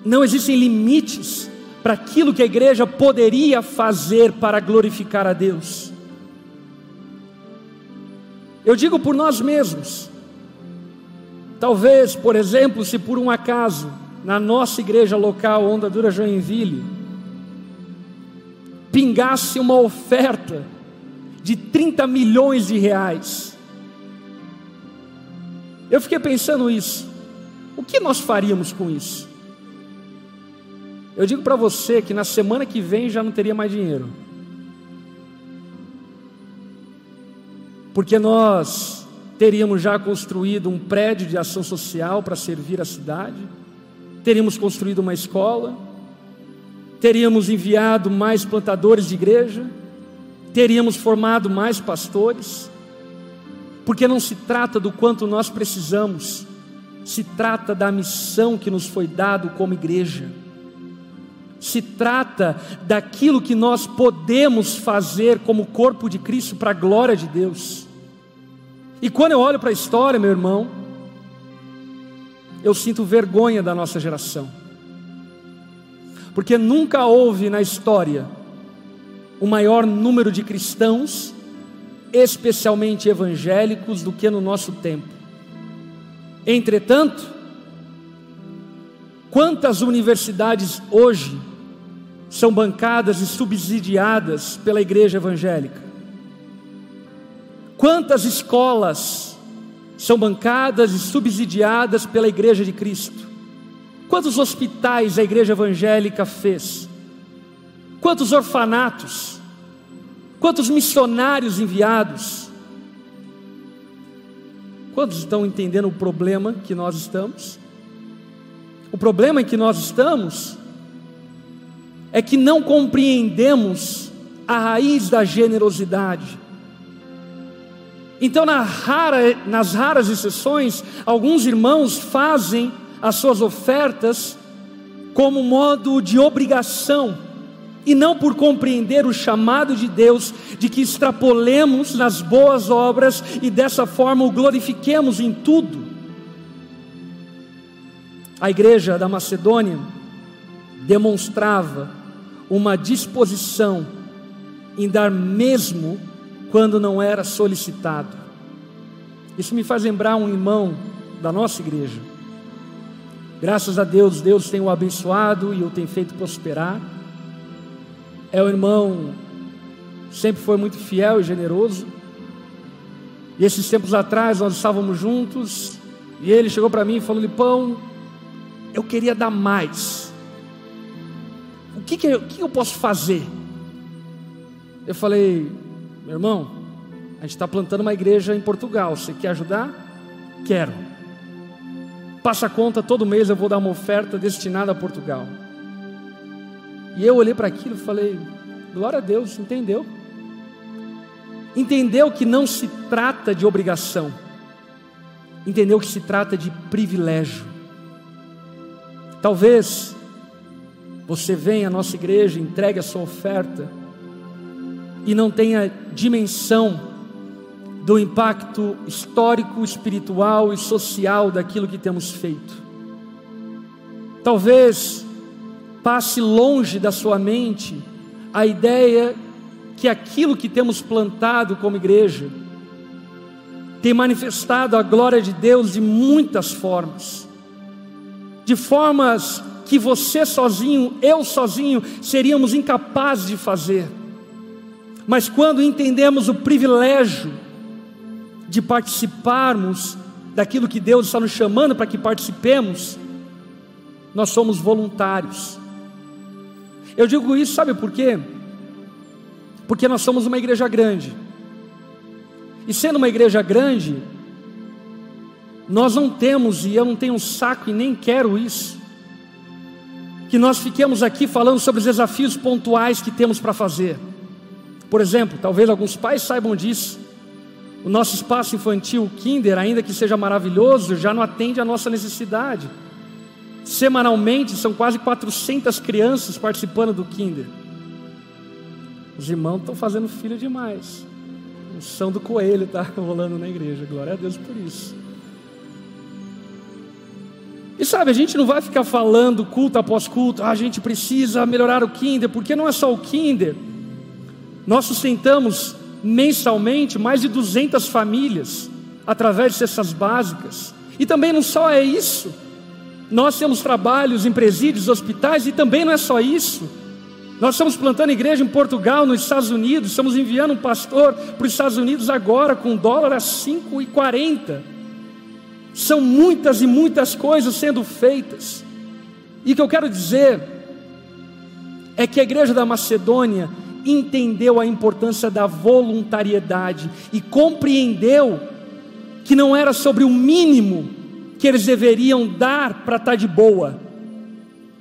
Não existem limites para aquilo que a igreja poderia fazer para glorificar a Deus. Eu digo por nós mesmos. Talvez, por exemplo, se por um acaso, na nossa igreja local, Onda Dura Joinville, pingasse uma oferta de 30 milhões de reais. Eu fiquei pensando isso. O que nós faríamos com isso? Eu digo para você que na semana que vem já não teria mais dinheiro. Porque nós teríamos já construído um prédio de ação social para servir a cidade, teríamos construído uma escola, teríamos enviado mais plantadores de igreja, teríamos formado mais pastores, porque não se trata do quanto nós precisamos, se trata da missão que nos foi dado como igreja se trata daquilo que nós podemos fazer como corpo de Cristo para a glória de Deus. E quando eu olho para a história, meu irmão, eu sinto vergonha da nossa geração, porque nunca houve na história o maior número de cristãos, especialmente evangélicos, do que no nosso tempo. Entretanto, Quantas universidades hoje são bancadas e subsidiadas pela igreja evangélica? Quantas escolas são bancadas e subsidiadas pela igreja de Cristo? Quantos hospitais a igreja evangélica fez? Quantos orfanatos? Quantos missionários enviados? Quantos estão entendendo o problema que nós estamos? O problema em que nós estamos é que não compreendemos a raiz da generosidade. Então, na rara, nas raras exceções, alguns irmãos fazem as suas ofertas como modo de obrigação e não por compreender o chamado de Deus de que extrapolemos nas boas obras e dessa forma o glorifiquemos em tudo. A igreja da Macedônia demonstrava uma disposição em dar mesmo quando não era solicitado. Isso me faz lembrar um irmão da nossa igreja. Graças a Deus, Deus tem o abençoado e o tem feito prosperar. É um irmão sempre foi muito fiel e generoso. E esses tempos atrás nós estávamos juntos e ele chegou para mim e falou: Lipão, eu queria dar mais. Que, que, eu, que eu posso fazer? Eu falei, meu irmão, a gente está plantando uma igreja em Portugal. Você quer ajudar? Quero. Passa a conta, todo mês eu vou dar uma oferta destinada a Portugal. E eu olhei para aquilo e falei: glória a Deus, entendeu? Entendeu que não se trata de obrigação, entendeu que se trata de privilégio. Talvez você venha à nossa igreja, entregue a sua oferta e não tenha dimensão do impacto histórico, espiritual e social daquilo que temos feito. Talvez passe longe da sua mente a ideia que aquilo que temos plantado como igreja tem manifestado a glória de Deus de muitas formas, de formas que você sozinho, eu sozinho, seríamos incapazes de fazer. Mas quando entendemos o privilégio de participarmos daquilo que Deus está nos chamando para que participemos, nós somos voluntários. Eu digo isso, sabe por quê? Porque nós somos uma igreja grande. E sendo uma igreja grande, nós não temos, e eu não tenho um saco e nem quero isso, que nós fiquemos aqui falando sobre os desafios pontuais que temos para fazer. Por exemplo, talvez alguns pais saibam disso. O nosso espaço infantil Kinder, ainda que seja maravilhoso, já não atende à nossa necessidade. Semanalmente são quase 400 crianças participando do Kinder. Os irmãos estão fazendo filho demais. O som do coelho está [laughs] rolando na igreja. Glória a Deus por isso. E sabe, a gente não vai ficar falando culto após culto, ah, a gente precisa melhorar o Kinder, porque não é só o Kinder. Nós sustentamos mensalmente mais de 200 famílias através de cestas básicas. E também não só é isso. Nós temos trabalhos em presídios, hospitais e também não é só isso. Nós estamos plantando igreja em Portugal, nos Estados Unidos, estamos enviando um pastor para os Estados Unidos agora com dólar a 5,40. São muitas e muitas coisas sendo feitas. E o que eu quero dizer é que a igreja da Macedônia entendeu a importância da voluntariedade e compreendeu que não era sobre o mínimo que eles deveriam dar para estar tá de boa,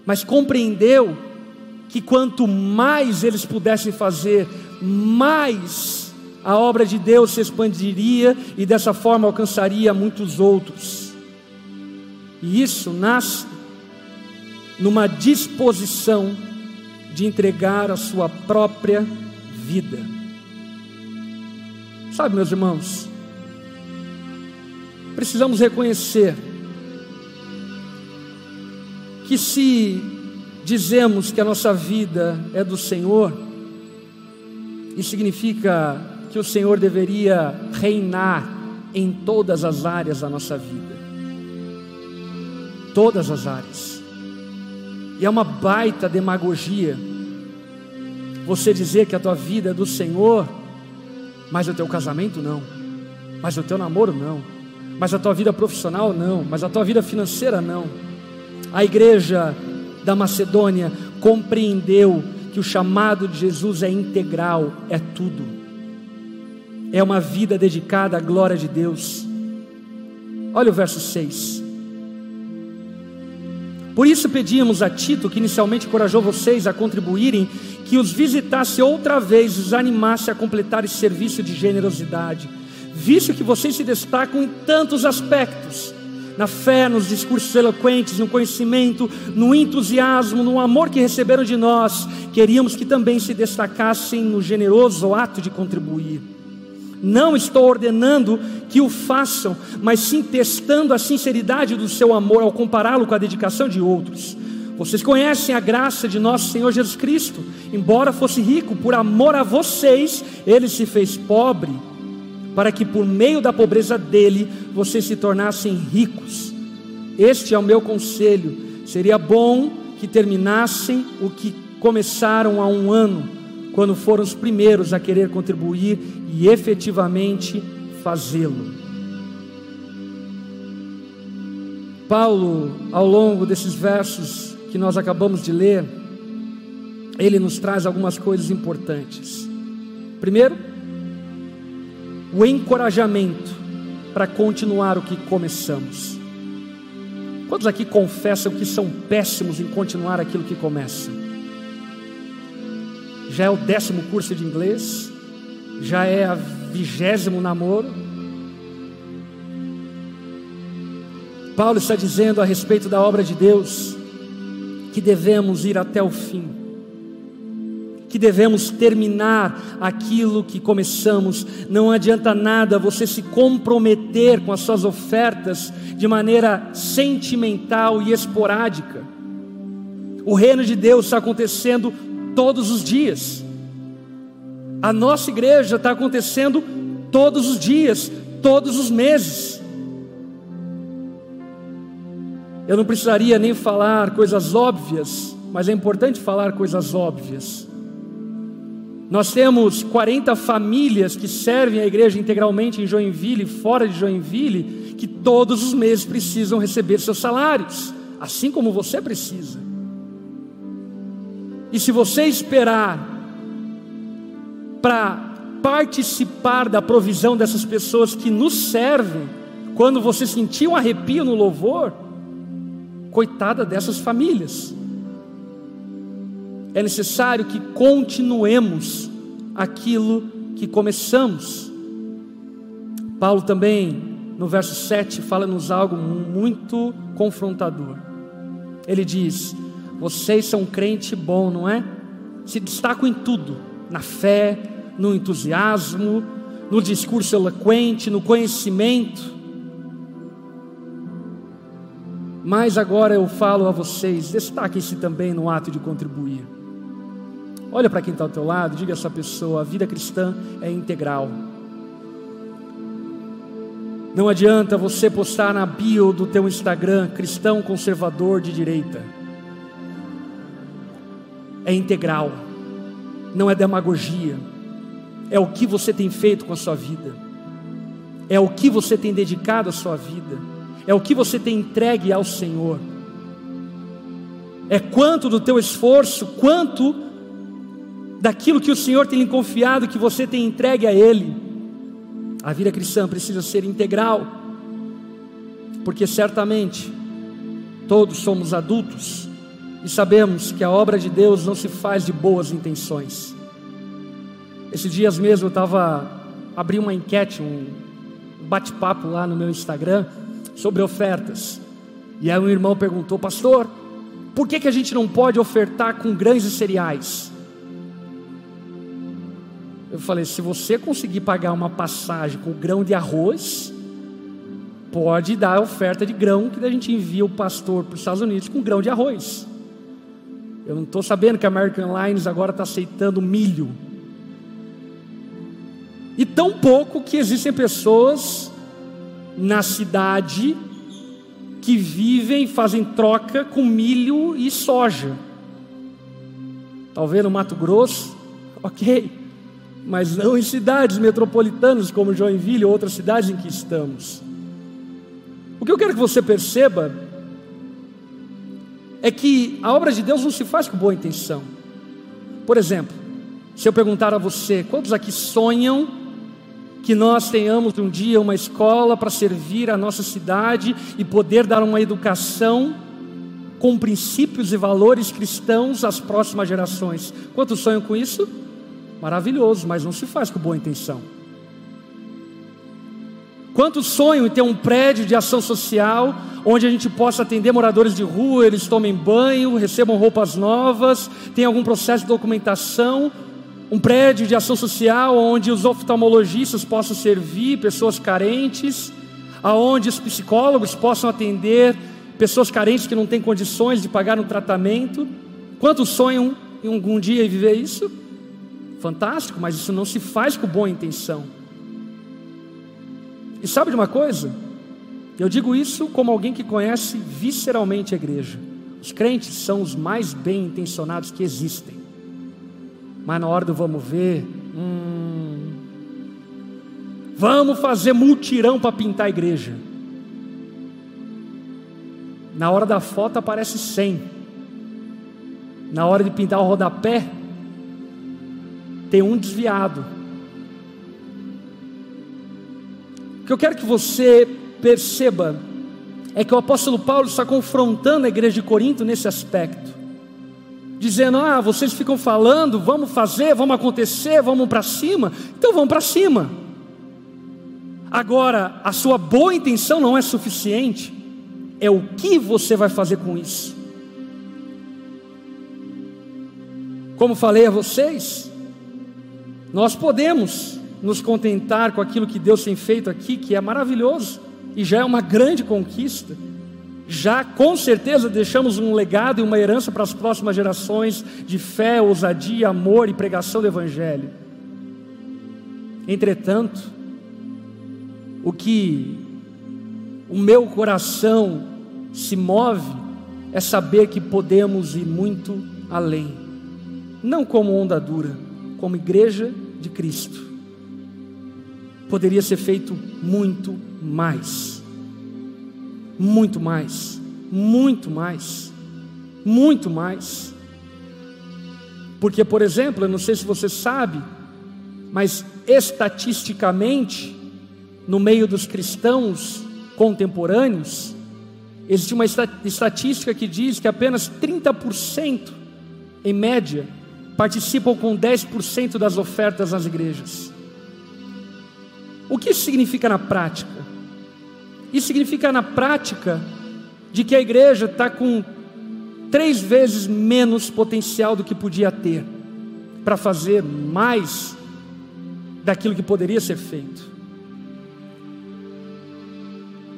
mas compreendeu que quanto mais eles pudessem fazer, mais a obra de Deus se expandiria e dessa forma alcançaria muitos outros. E isso nasce numa disposição de entregar a sua própria vida. Sabe, meus irmãos, precisamos reconhecer que se dizemos que a nossa vida é do Senhor, isso significa que o Senhor deveria reinar em todas as áreas da nossa vida. Todas as áreas. E é uma baita demagogia você dizer que a tua vida é do Senhor, mas o teu casamento não, mas o teu namoro não, mas a tua vida profissional não, mas a tua vida financeira não. A igreja da Macedônia compreendeu que o chamado de Jesus é integral, é tudo. É uma vida dedicada à glória de Deus. Olha o verso 6. Por isso pedimos a Tito, que inicialmente encorajou vocês a contribuírem, que os visitasse outra vez, os animasse a completar esse serviço de generosidade, visto que vocês se destacam em tantos aspectos na fé, nos discursos eloquentes, no conhecimento, no entusiasmo, no amor que receberam de nós, queríamos que também se destacassem no generoso ato de contribuir. Não estou ordenando que o façam, mas sim testando a sinceridade do seu amor ao compará-lo com a dedicação de outros. Vocês conhecem a graça de nosso Senhor Jesus Cristo. Embora fosse rico, por amor a vocês, ele se fez pobre, para que por meio da pobreza dele vocês se tornassem ricos. Este é o meu conselho. Seria bom que terminassem o que começaram há um ano quando foram os primeiros a querer contribuir e efetivamente fazê-lo. Paulo, ao longo desses versos que nós acabamos de ler, ele nos traz algumas coisas importantes. Primeiro, o encorajamento para continuar o que começamos. Quantos aqui confessam que são péssimos em continuar aquilo que começam? Já é o décimo curso de inglês? Já é a vigésimo namoro? Paulo está dizendo a respeito da obra de Deus que devemos ir até o fim que devemos terminar aquilo que começamos. Não adianta nada você se comprometer com as suas ofertas de maneira sentimental e esporádica. O reino de Deus está acontecendo todos os dias. A nossa igreja está acontecendo todos os dias, todos os meses. Eu não precisaria nem falar coisas óbvias, mas é importante falar coisas óbvias. Nós temos 40 famílias que servem a igreja integralmente em Joinville e fora de Joinville, que todos os meses precisam receber seus salários, assim como você precisa. E se você esperar para participar da provisão dessas pessoas que nos servem, quando você sentir um arrepio no louvor, coitada dessas famílias é necessário que continuemos aquilo que começamos. Paulo também, no verso 7, fala-nos algo muito confrontador. Ele diz: Vocês são crente bom, não é? Se destacam em tudo, na fé, no entusiasmo, no discurso eloquente, no conhecimento. Mas agora eu falo a vocês: destaquem-se também no ato de contribuir. Olha para quem está ao teu lado, diga a essa pessoa: a vida cristã é integral. Não adianta você postar na bio do teu Instagram cristão conservador de direita. É integral. Não é demagogia. É o que você tem feito com a sua vida. É o que você tem dedicado à sua vida. É o que você tem entregue ao Senhor. É quanto do teu esforço, quanto daquilo que o Senhor tem lhe confiado, que você tem entregue a Ele. A vida cristã precisa ser integral, porque certamente todos somos adultos e sabemos que a obra de Deus não se faz de boas intenções. Esses dias mesmo eu estava abri uma enquete, um bate-papo lá no meu Instagram sobre ofertas. E aí um irmão perguntou, pastor, por que, que a gente não pode ofertar com grãos e cereais? Eu falei: se você conseguir pagar uma passagem com grão de arroz, pode dar oferta de grão que a gente envia o pastor para os Estados Unidos com grão de arroz. Eu não estou sabendo que a American Airlines agora está aceitando milho. E tão pouco que existem pessoas na cidade que vivem, fazem troca com milho e soja. Talvez no Mato Grosso, [laughs] ok mas não em cidades metropolitanas como Joinville ou outras cidades em que estamos. O que eu quero que você perceba é que a obra de Deus não se faz com boa intenção. Por exemplo, se eu perguntar a você, quantos aqui sonham que nós tenhamos um dia uma escola para servir a nossa cidade e poder dar uma educação com princípios e valores cristãos às próximas gerações? Quantos sonham com isso? Maravilhoso, mas não se faz com boa intenção. Quantos sonham em ter um prédio de ação social onde a gente possa atender moradores de rua, eles tomem banho, recebam roupas novas, tem algum processo de documentação, um prédio de ação social onde os oftalmologistas possam servir pessoas carentes, aonde os psicólogos possam atender pessoas carentes que não têm condições de pagar um tratamento. Quantos sonham em algum dia viver isso? fantástico, mas isso não se faz com boa intenção. E sabe de uma coisa? Eu digo isso como alguém que conhece visceralmente a igreja. Os crentes são os mais bem intencionados que existem. Mas na hora do vamos ver, hum, vamos fazer multirão para pintar a igreja. Na hora da foto aparece 100. Na hora de pintar o rodapé, tem um desviado. Que eu quero que você perceba é que o apóstolo Paulo está confrontando a igreja de Corinto nesse aspecto, dizendo: Ah, vocês ficam falando, vamos fazer, vamos acontecer, vamos para cima, então vamos para cima. Agora, a sua boa intenção não é suficiente, é o que você vai fazer com isso. Como falei a vocês, nós podemos nos contentar com aquilo que Deus tem feito aqui, que é maravilhoso e já é uma grande conquista. Já com certeza deixamos um legado e uma herança para as próximas gerações de fé, ousadia, amor e pregação do Evangelho. Entretanto, o que o meu coração se move é saber que podemos ir muito além, não como onda dura, como igreja de Cristo. Poderia ser feito muito mais. Muito mais. Muito mais. Muito mais. Porque, por exemplo, eu não sei se você sabe, mas estatisticamente, no meio dos cristãos contemporâneos, existe uma estatística que diz que apenas 30%, em média, participam com 10% das ofertas nas igrejas. O que isso significa na prática? Isso significa na prática de que a igreja está com três vezes menos potencial do que podia ter para fazer mais daquilo que poderia ser feito.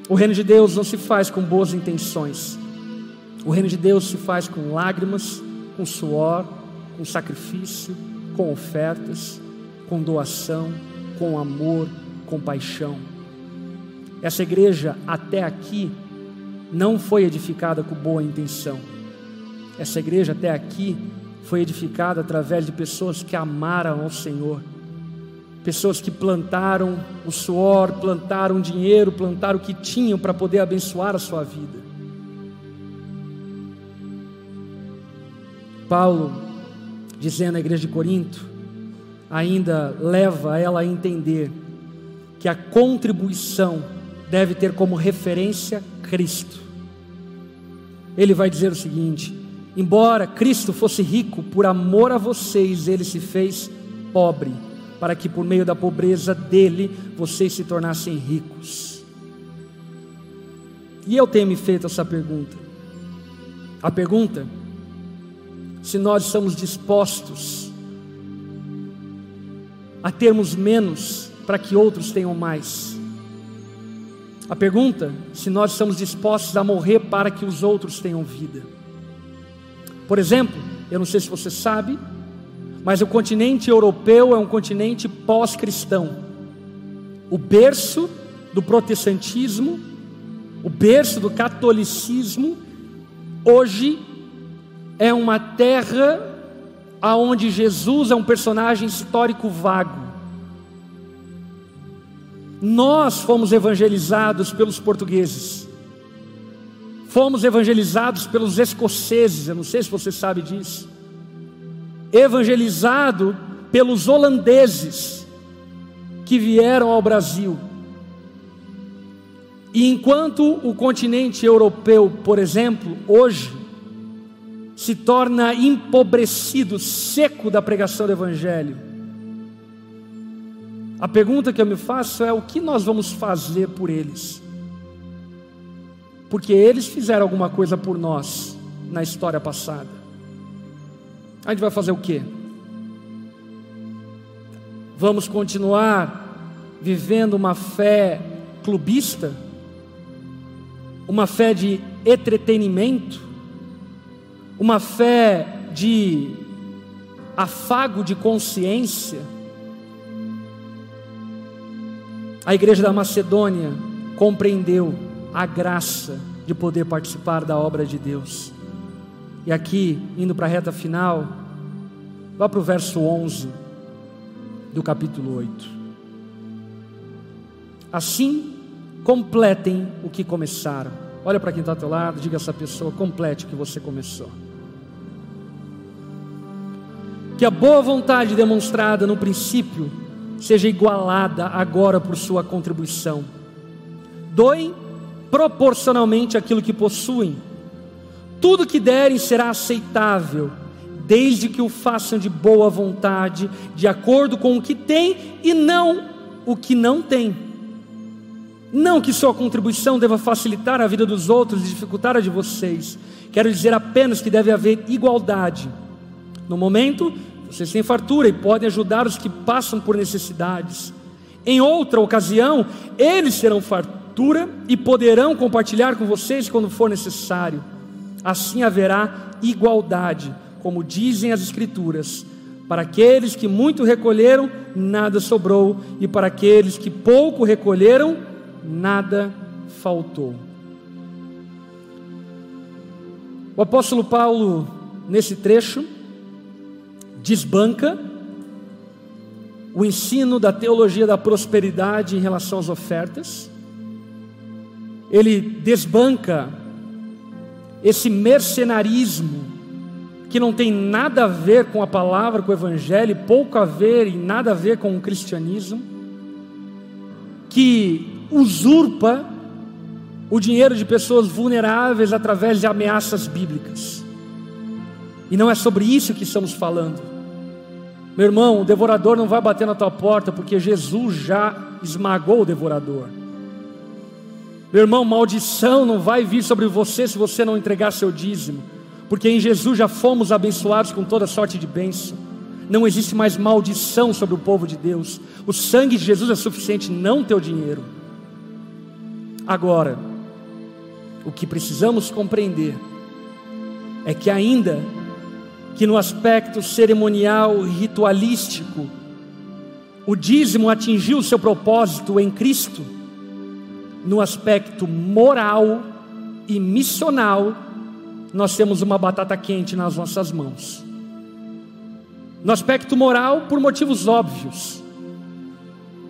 O reino de Deus não se faz com boas intenções. O reino de Deus se faz com lágrimas, com suor, com sacrifício, com ofertas, com doação, com amor, compaixão. Essa igreja até aqui não foi edificada com boa intenção. Essa igreja até aqui foi edificada através de pessoas que amaram ao Senhor, pessoas que plantaram o suor, plantaram dinheiro, plantaram o que tinham para poder abençoar a sua vida. Paulo, dizendo à igreja de Corinto, ainda leva ela a entender que a contribuição deve ter como referência Cristo. Ele vai dizer o seguinte: embora Cristo fosse rico, por amor a vocês, ele se fez pobre, para que por meio da pobreza dele vocês se tornassem ricos. E eu tenho me feito essa pergunta. A pergunta: se nós estamos dispostos a termos menos para que outros tenham mais. A pergunta: se nós estamos dispostos a morrer para que os outros tenham vida. Por exemplo, eu não sei se você sabe, mas o continente europeu é um continente pós-cristão. O berço do protestantismo, o berço do catolicismo, hoje é uma terra aonde Jesus é um personagem histórico vago. Nós fomos evangelizados pelos portugueses, fomos evangelizados pelos escoceses, eu não sei se você sabe disso, evangelizado pelos holandeses que vieram ao Brasil. E enquanto o continente europeu, por exemplo, hoje, se torna empobrecido, seco da pregação do Evangelho, a pergunta que eu me faço é: o que nós vamos fazer por eles? Porque eles fizeram alguma coisa por nós na história passada. A gente vai fazer o quê? Vamos continuar vivendo uma fé clubista? Uma fé de entretenimento? Uma fé de afago de consciência? A igreja da Macedônia compreendeu a graça de poder participar da obra de Deus. E aqui, indo para a reta final, vá para o verso 11 do capítulo 8. Assim, completem o que começaram. Olha para quem está ao teu lado, diga a essa pessoa: complete o que você começou. Que a boa vontade demonstrada no princípio seja igualada agora por sua contribuição, doem proporcionalmente aquilo que possuem. Tudo que derem será aceitável, desde que o façam de boa vontade, de acordo com o que têm e não o que não têm. Não que sua contribuição deva facilitar a vida dos outros e dificultar a de vocês. Quero dizer apenas que deve haver igualdade. No momento, vocês têm fartura e podem ajudar os que passam por necessidades. Em outra ocasião, eles serão fartura e poderão compartilhar com vocês quando for necessário. Assim haverá igualdade, como dizem as Escrituras. Para aqueles que muito recolheram, nada sobrou, e para aqueles que pouco recolheram, nada faltou. O apóstolo Paulo, nesse trecho, desbanca o ensino da teologia da prosperidade em relação às ofertas, ele desbanca esse mercenarismo que não tem nada a ver com a palavra, com o evangelho, pouco a ver e nada a ver com o cristianismo, que usurpa o dinheiro de pessoas vulneráveis através de ameaças bíblicas. E não é sobre isso que estamos falando. Meu irmão, o devorador não vai bater na tua porta porque Jesus já esmagou o devorador. Meu irmão, maldição não vai vir sobre você se você não entregar seu dízimo, porque em Jesus já fomos abençoados com toda sorte de bênção. Não existe mais maldição sobre o povo de Deus. O sangue de Jesus é suficiente, não teu dinheiro. Agora, o que precisamos compreender é que ainda que no aspecto cerimonial ritualístico, o dízimo atingiu seu propósito em Cristo, no aspecto moral e missional, nós temos uma batata quente nas nossas mãos. No aspecto moral, por motivos óbvios,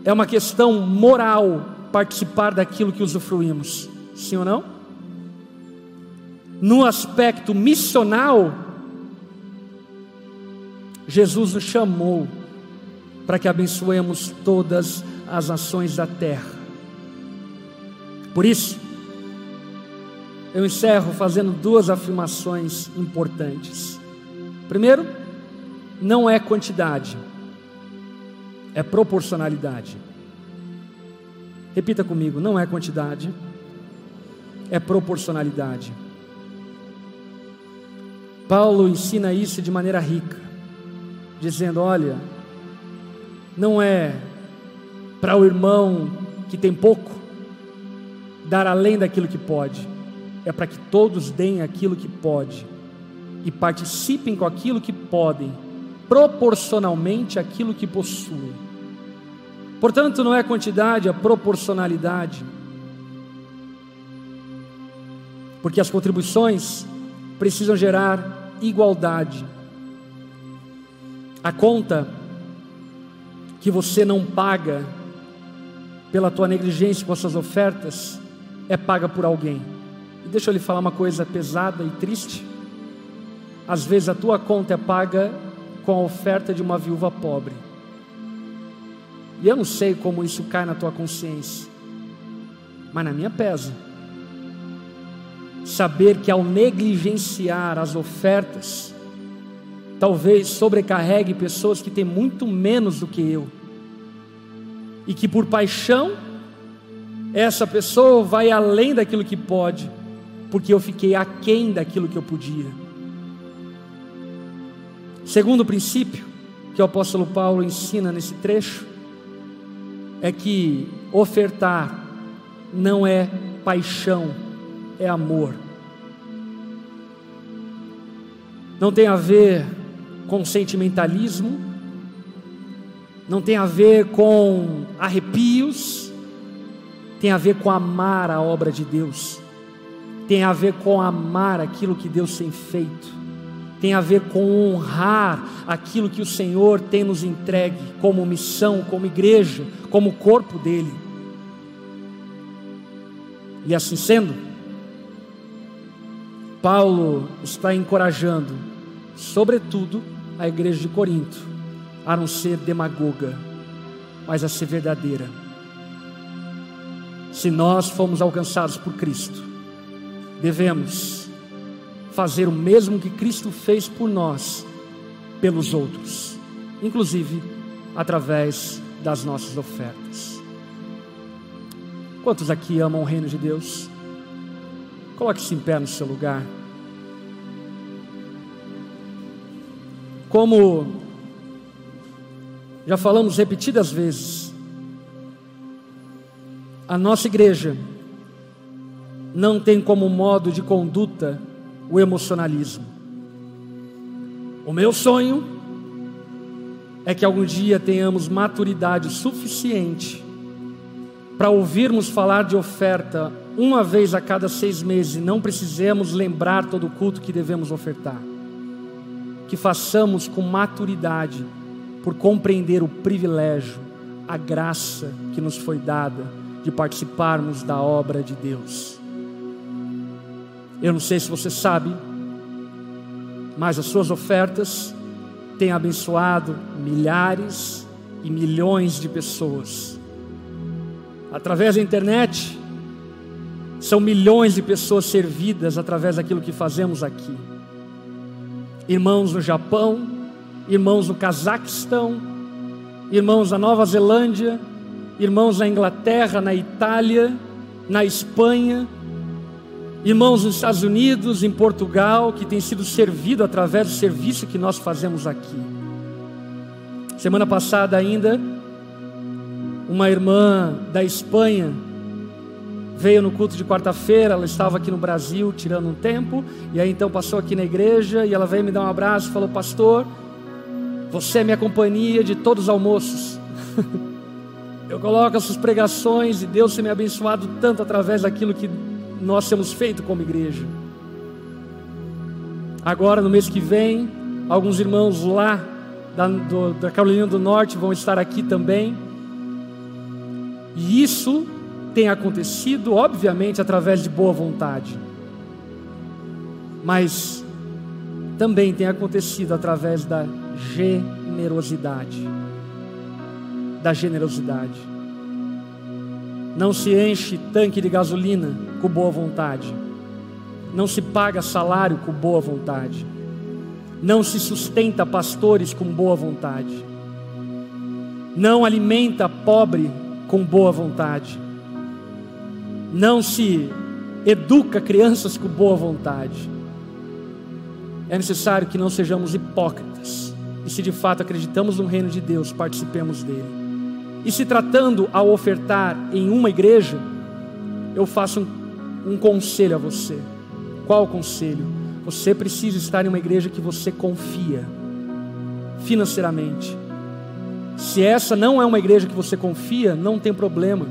é uma questão moral participar daquilo que usufruímos, sim ou não? No aspecto missional, Jesus nos chamou para que abençoemos todas as nações da terra. Por isso, eu encerro fazendo duas afirmações importantes. Primeiro, não é quantidade, é proporcionalidade. Repita comigo: não é quantidade, é proporcionalidade. Paulo ensina isso de maneira rica dizendo: Olha, não é para o irmão que tem pouco dar além daquilo que pode, é para que todos deem aquilo que pode e participem com aquilo que podem, proporcionalmente aquilo que possuem. Portanto, não é quantidade, é proporcionalidade. Porque as contribuições precisam gerar igualdade a conta que você não paga pela tua negligência com as suas ofertas é paga por alguém. E deixa eu lhe falar uma coisa pesada e triste. Às vezes a tua conta é paga com a oferta de uma viúva pobre. E eu não sei como isso cai na tua consciência, mas na minha pesa. Saber que ao negligenciar as ofertas, talvez sobrecarregue pessoas que têm muito menos do que eu, e que por paixão, essa pessoa vai além daquilo que pode, porque eu fiquei aquém daquilo que eu podia. Segundo princípio que o apóstolo Paulo ensina nesse trecho, é que ofertar não é paixão, é amor. Não tem a ver com sentimentalismo, não tem a ver com arrepios, tem a ver com amar a obra de Deus, tem a ver com amar aquilo que Deus tem feito, tem a ver com honrar aquilo que o Senhor tem nos entregue como missão, como igreja, como corpo dele. E assim sendo, Paulo está encorajando, sobretudo, a igreja de Corinto a não ser demagoga, mas a ser verdadeira. Se nós fomos alcançados por Cristo, devemos fazer o mesmo que Cristo fez por nós, pelos outros, inclusive através das nossas ofertas. Quantos aqui amam o reino de Deus? Coloque-se em pé no seu lugar. Como já falamos repetidas vezes, a nossa igreja não tem como modo de conduta o emocionalismo. O meu sonho é que algum dia tenhamos maturidade suficiente para ouvirmos falar de oferta uma vez a cada seis meses e não precisemos lembrar todo o culto que devemos ofertar. Que façamos com maturidade, por compreender o privilégio, a graça que nos foi dada de participarmos da obra de Deus. Eu não sei se você sabe, mas as suas ofertas têm abençoado milhares e milhões de pessoas. Através da internet, são milhões de pessoas servidas através daquilo que fazemos aqui. Irmãos no Japão, irmãos no Cazaquistão, irmãos na Nova Zelândia, irmãos na Inglaterra, na Itália, na Espanha, irmãos nos Estados Unidos, em Portugal, que tem sido servido através do serviço que nós fazemos aqui. Semana passada ainda, uma irmã da Espanha veio no culto de quarta-feira, ela estava aqui no Brasil tirando um tempo, e aí então passou aqui na igreja e ela veio me dar um abraço e falou: Pastor, você é minha companhia de todos os almoços. [laughs] Eu coloco essas pregações e Deus tem me abençoado tanto através daquilo que nós temos feito como igreja. Agora, no mês que vem, alguns irmãos lá da, do, da Carolina do Norte vão estar aqui também. E isso tem acontecido, obviamente, através de boa vontade, mas também tem acontecido através da generosidade. Da generosidade. Não se enche tanque de gasolina com boa vontade. Não se paga salário com boa vontade. Não se sustenta pastores com boa vontade. Não alimenta pobre com boa vontade não se educa crianças com boa vontade. É necessário que não sejamos hipócritas. E se de fato acreditamos no reino de Deus, participemos dele. E se tratando ao ofertar em uma igreja, eu faço um, um conselho a você. Qual o conselho? Você precisa estar em uma igreja que você confia financeiramente. Se essa não é uma igreja que você confia, não tem problema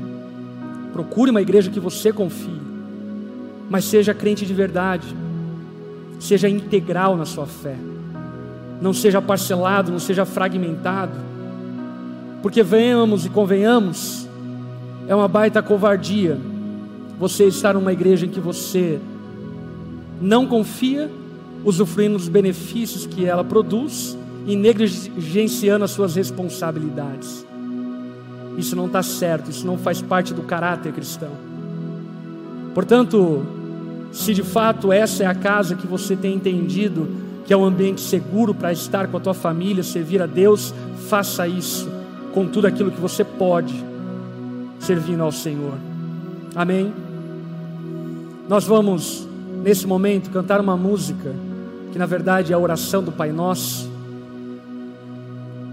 Procure uma igreja que você confie, mas seja crente de verdade, seja integral na sua fé, não seja parcelado, não seja fragmentado, porque venhamos e convenhamos, é uma baita covardia você estar numa igreja em que você não confia, usufruindo dos benefícios que ela produz e negligenciando as suas responsabilidades. Isso não está certo, isso não faz parte do caráter cristão. Portanto, se de fato essa é a casa que você tem entendido que é um ambiente seguro para estar com a tua família, servir a Deus, faça isso com tudo aquilo que você pode, servindo ao Senhor. Amém? Nós vamos, nesse momento, cantar uma música que na verdade é a oração do Pai Nosso.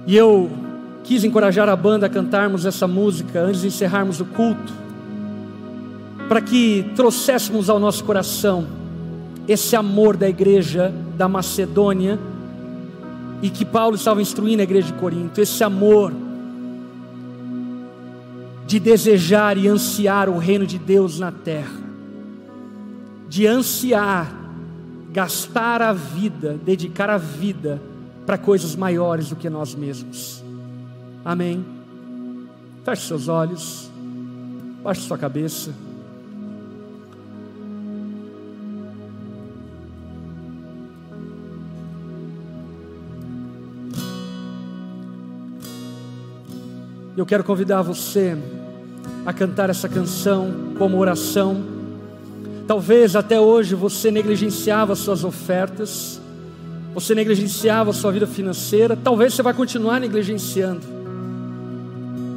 E eu quis encorajar a banda a cantarmos essa música antes de encerrarmos o culto, para que trouxéssemos ao nosso coração esse amor da igreja da Macedônia e que Paulo estava instruindo a igreja de Corinto, esse amor de desejar e ansiar o reino de Deus na terra, de ansiar, gastar a vida, dedicar a vida para coisas maiores do que nós mesmos. Amém. Feche seus olhos, baixe sua cabeça. Eu quero convidar você a cantar essa canção como oração. Talvez até hoje você negligenciava suas ofertas, você negligenciava sua vida financeira, talvez você vai continuar negligenciando.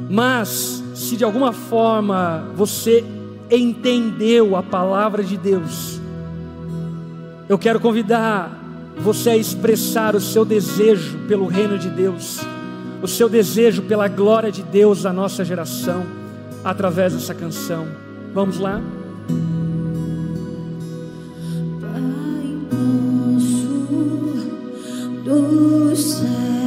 Mas, se de alguma forma você entendeu a palavra de Deus, eu quero convidar você a expressar o seu desejo pelo reino de Deus, o seu desejo pela glória de Deus à nossa geração, através dessa canção. Vamos lá? Pai nosso do céu.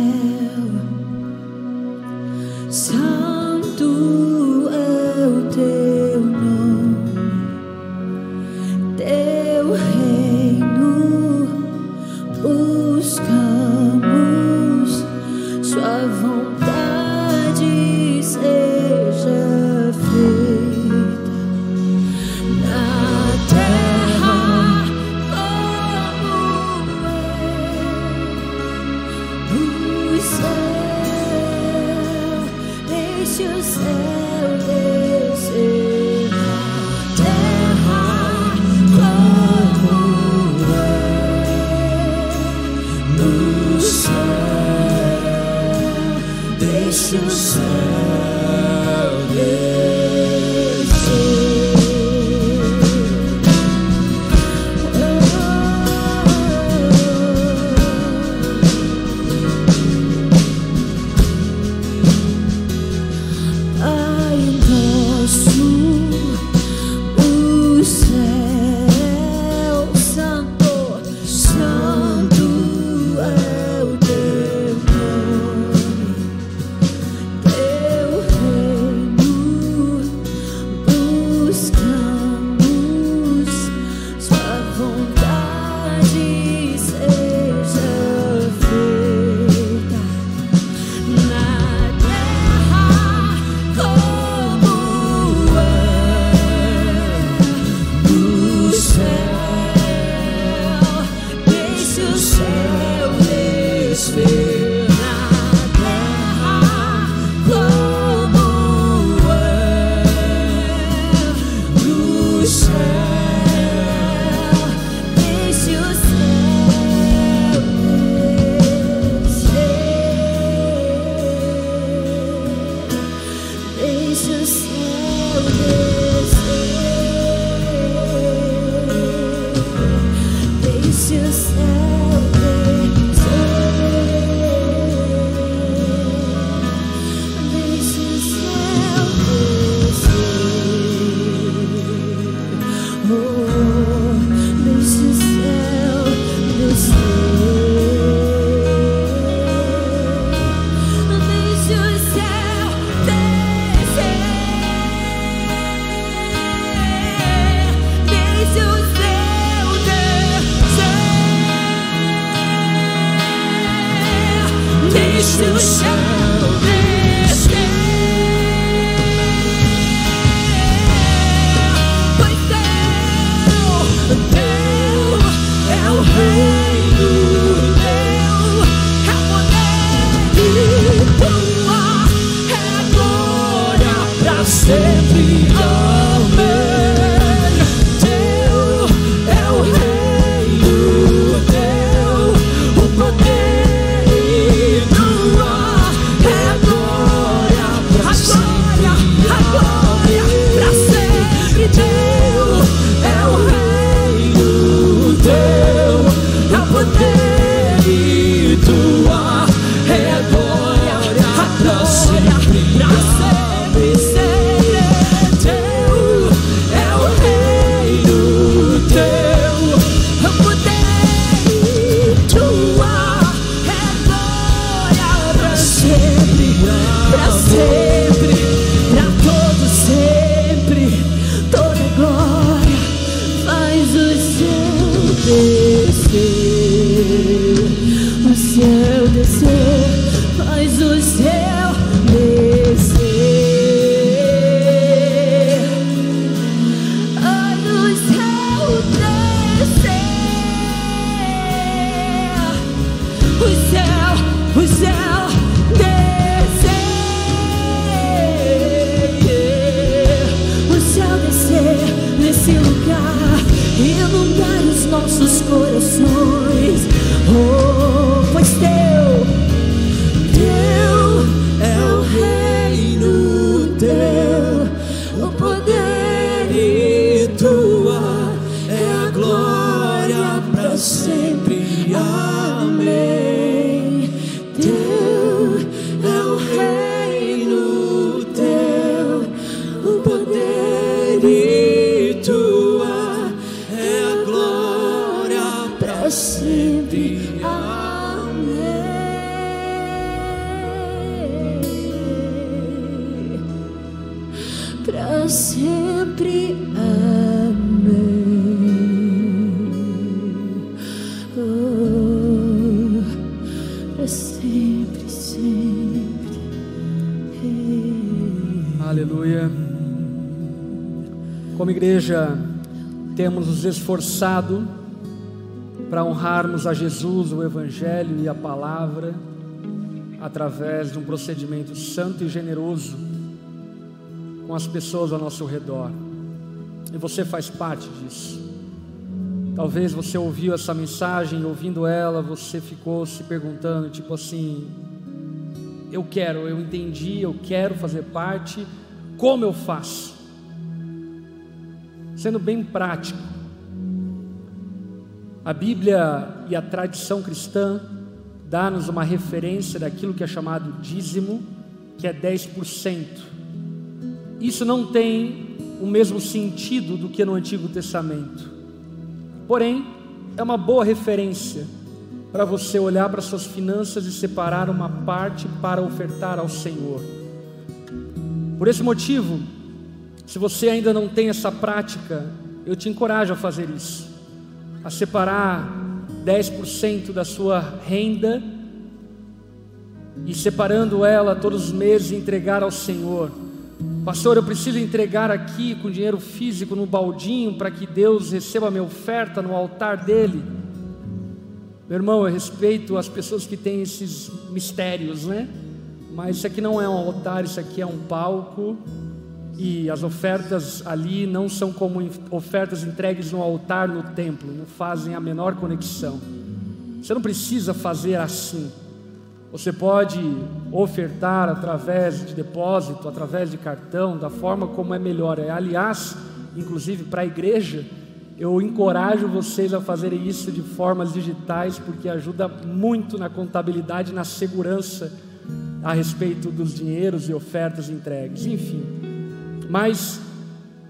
Para sempre. Amém. Oh, para sempre, sempre. Aleluia. Como igreja, temos nos esforçado para honrarmos a Jesus, o Evangelho e a palavra, através de um procedimento santo e generoso com as pessoas ao nosso redor. E você faz parte disso. Talvez você ouviu essa mensagem, ouvindo ela, você ficou se perguntando, tipo assim: eu quero, eu entendi, eu quero fazer parte, como eu faço? Sendo bem prático, a Bíblia e a tradição cristã dá-nos uma referência daquilo que é chamado dízimo, que é 10%. Isso não tem o mesmo sentido do que no Antigo Testamento. Porém, é uma boa referência para você olhar para suas finanças e separar uma parte para ofertar ao Senhor. Por esse motivo, se você ainda não tem essa prática, eu te encorajo a fazer isso, a separar 10% da sua renda e separando ela todos os meses entregar ao Senhor. Pastor, eu preciso entregar aqui com dinheiro físico no baldinho para que Deus receba a minha oferta no altar dele. Meu irmão, eu respeito as pessoas que têm esses mistérios, né? Mas isso aqui não é um altar, isso aqui é um palco. E as ofertas ali não são como ofertas entregues no altar no templo, não fazem a menor conexão. Você não precisa fazer assim. Você pode ofertar através de depósito, através de cartão, da forma como é melhor. Aliás, inclusive para a igreja, eu encorajo vocês a fazerem isso de formas digitais, porque ajuda muito na contabilidade, na segurança a respeito dos dinheiros e ofertas entregues. Enfim, mas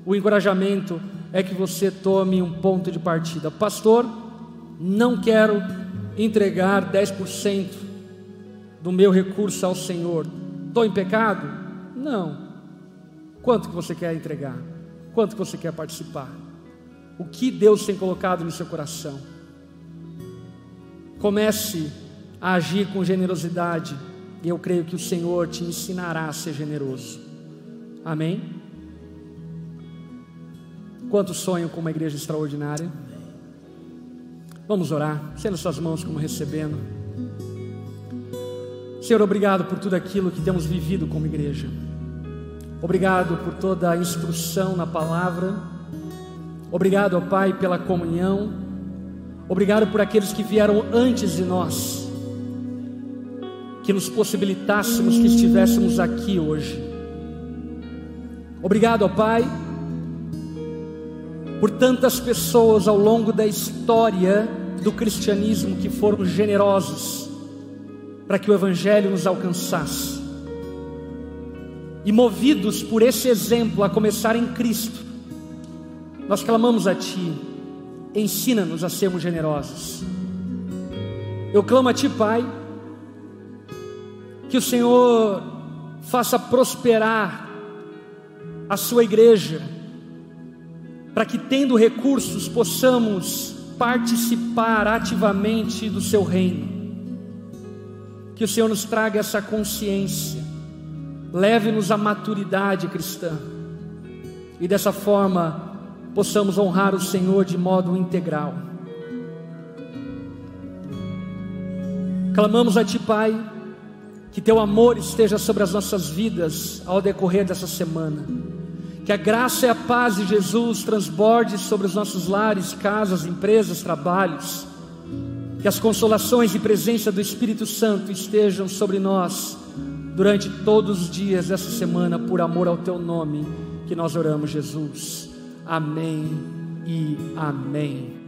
o encorajamento é que você tome um ponto de partida. Pastor, não quero entregar 10% do meu recurso ao Senhor, estou em pecado? Não. Quanto que você quer entregar? Quanto que você quer participar? O que Deus tem colocado no seu coração? Comece a agir com generosidade, e eu creio que o Senhor te ensinará a ser generoso. Amém? Quantos sonham com uma igreja extraordinária? Vamos orar, sendo suas mãos como recebendo. Senhor, obrigado por tudo aquilo que temos vivido como igreja. Obrigado por toda a instrução na palavra. Obrigado, ó Pai, pela comunhão. Obrigado por aqueles que vieram antes de nós, que nos possibilitássemos que estivéssemos aqui hoje. Obrigado, ó Pai, por tantas pessoas ao longo da história do cristianismo que foram generosos para que o Evangelho nos alcançasse. E movidos por esse exemplo, a começar em Cristo, nós clamamos a Ti, ensina-nos a sermos generosos. Eu clamo a Ti, Pai, que o Senhor faça prosperar a Sua igreja, para que, tendo recursos, possamos participar ativamente do Seu reino que o Senhor nos traga essa consciência, leve-nos à maturidade cristã, e dessa forma possamos honrar o Senhor de modo integral. Clamamos a Ti, Pai, que Teu amor esteja sobre as nossas vidas ao decorrer dessa semana. Que a graça e a paz de Jesus transborde sobre os nossos lares, casas, empresas, trabalhos que as consolações e presença do Espírito Santo estejam sobre nós durante todos os dias dessa semana, por amor ao teu nome, que nós oramos, Jesus. Amém e amém.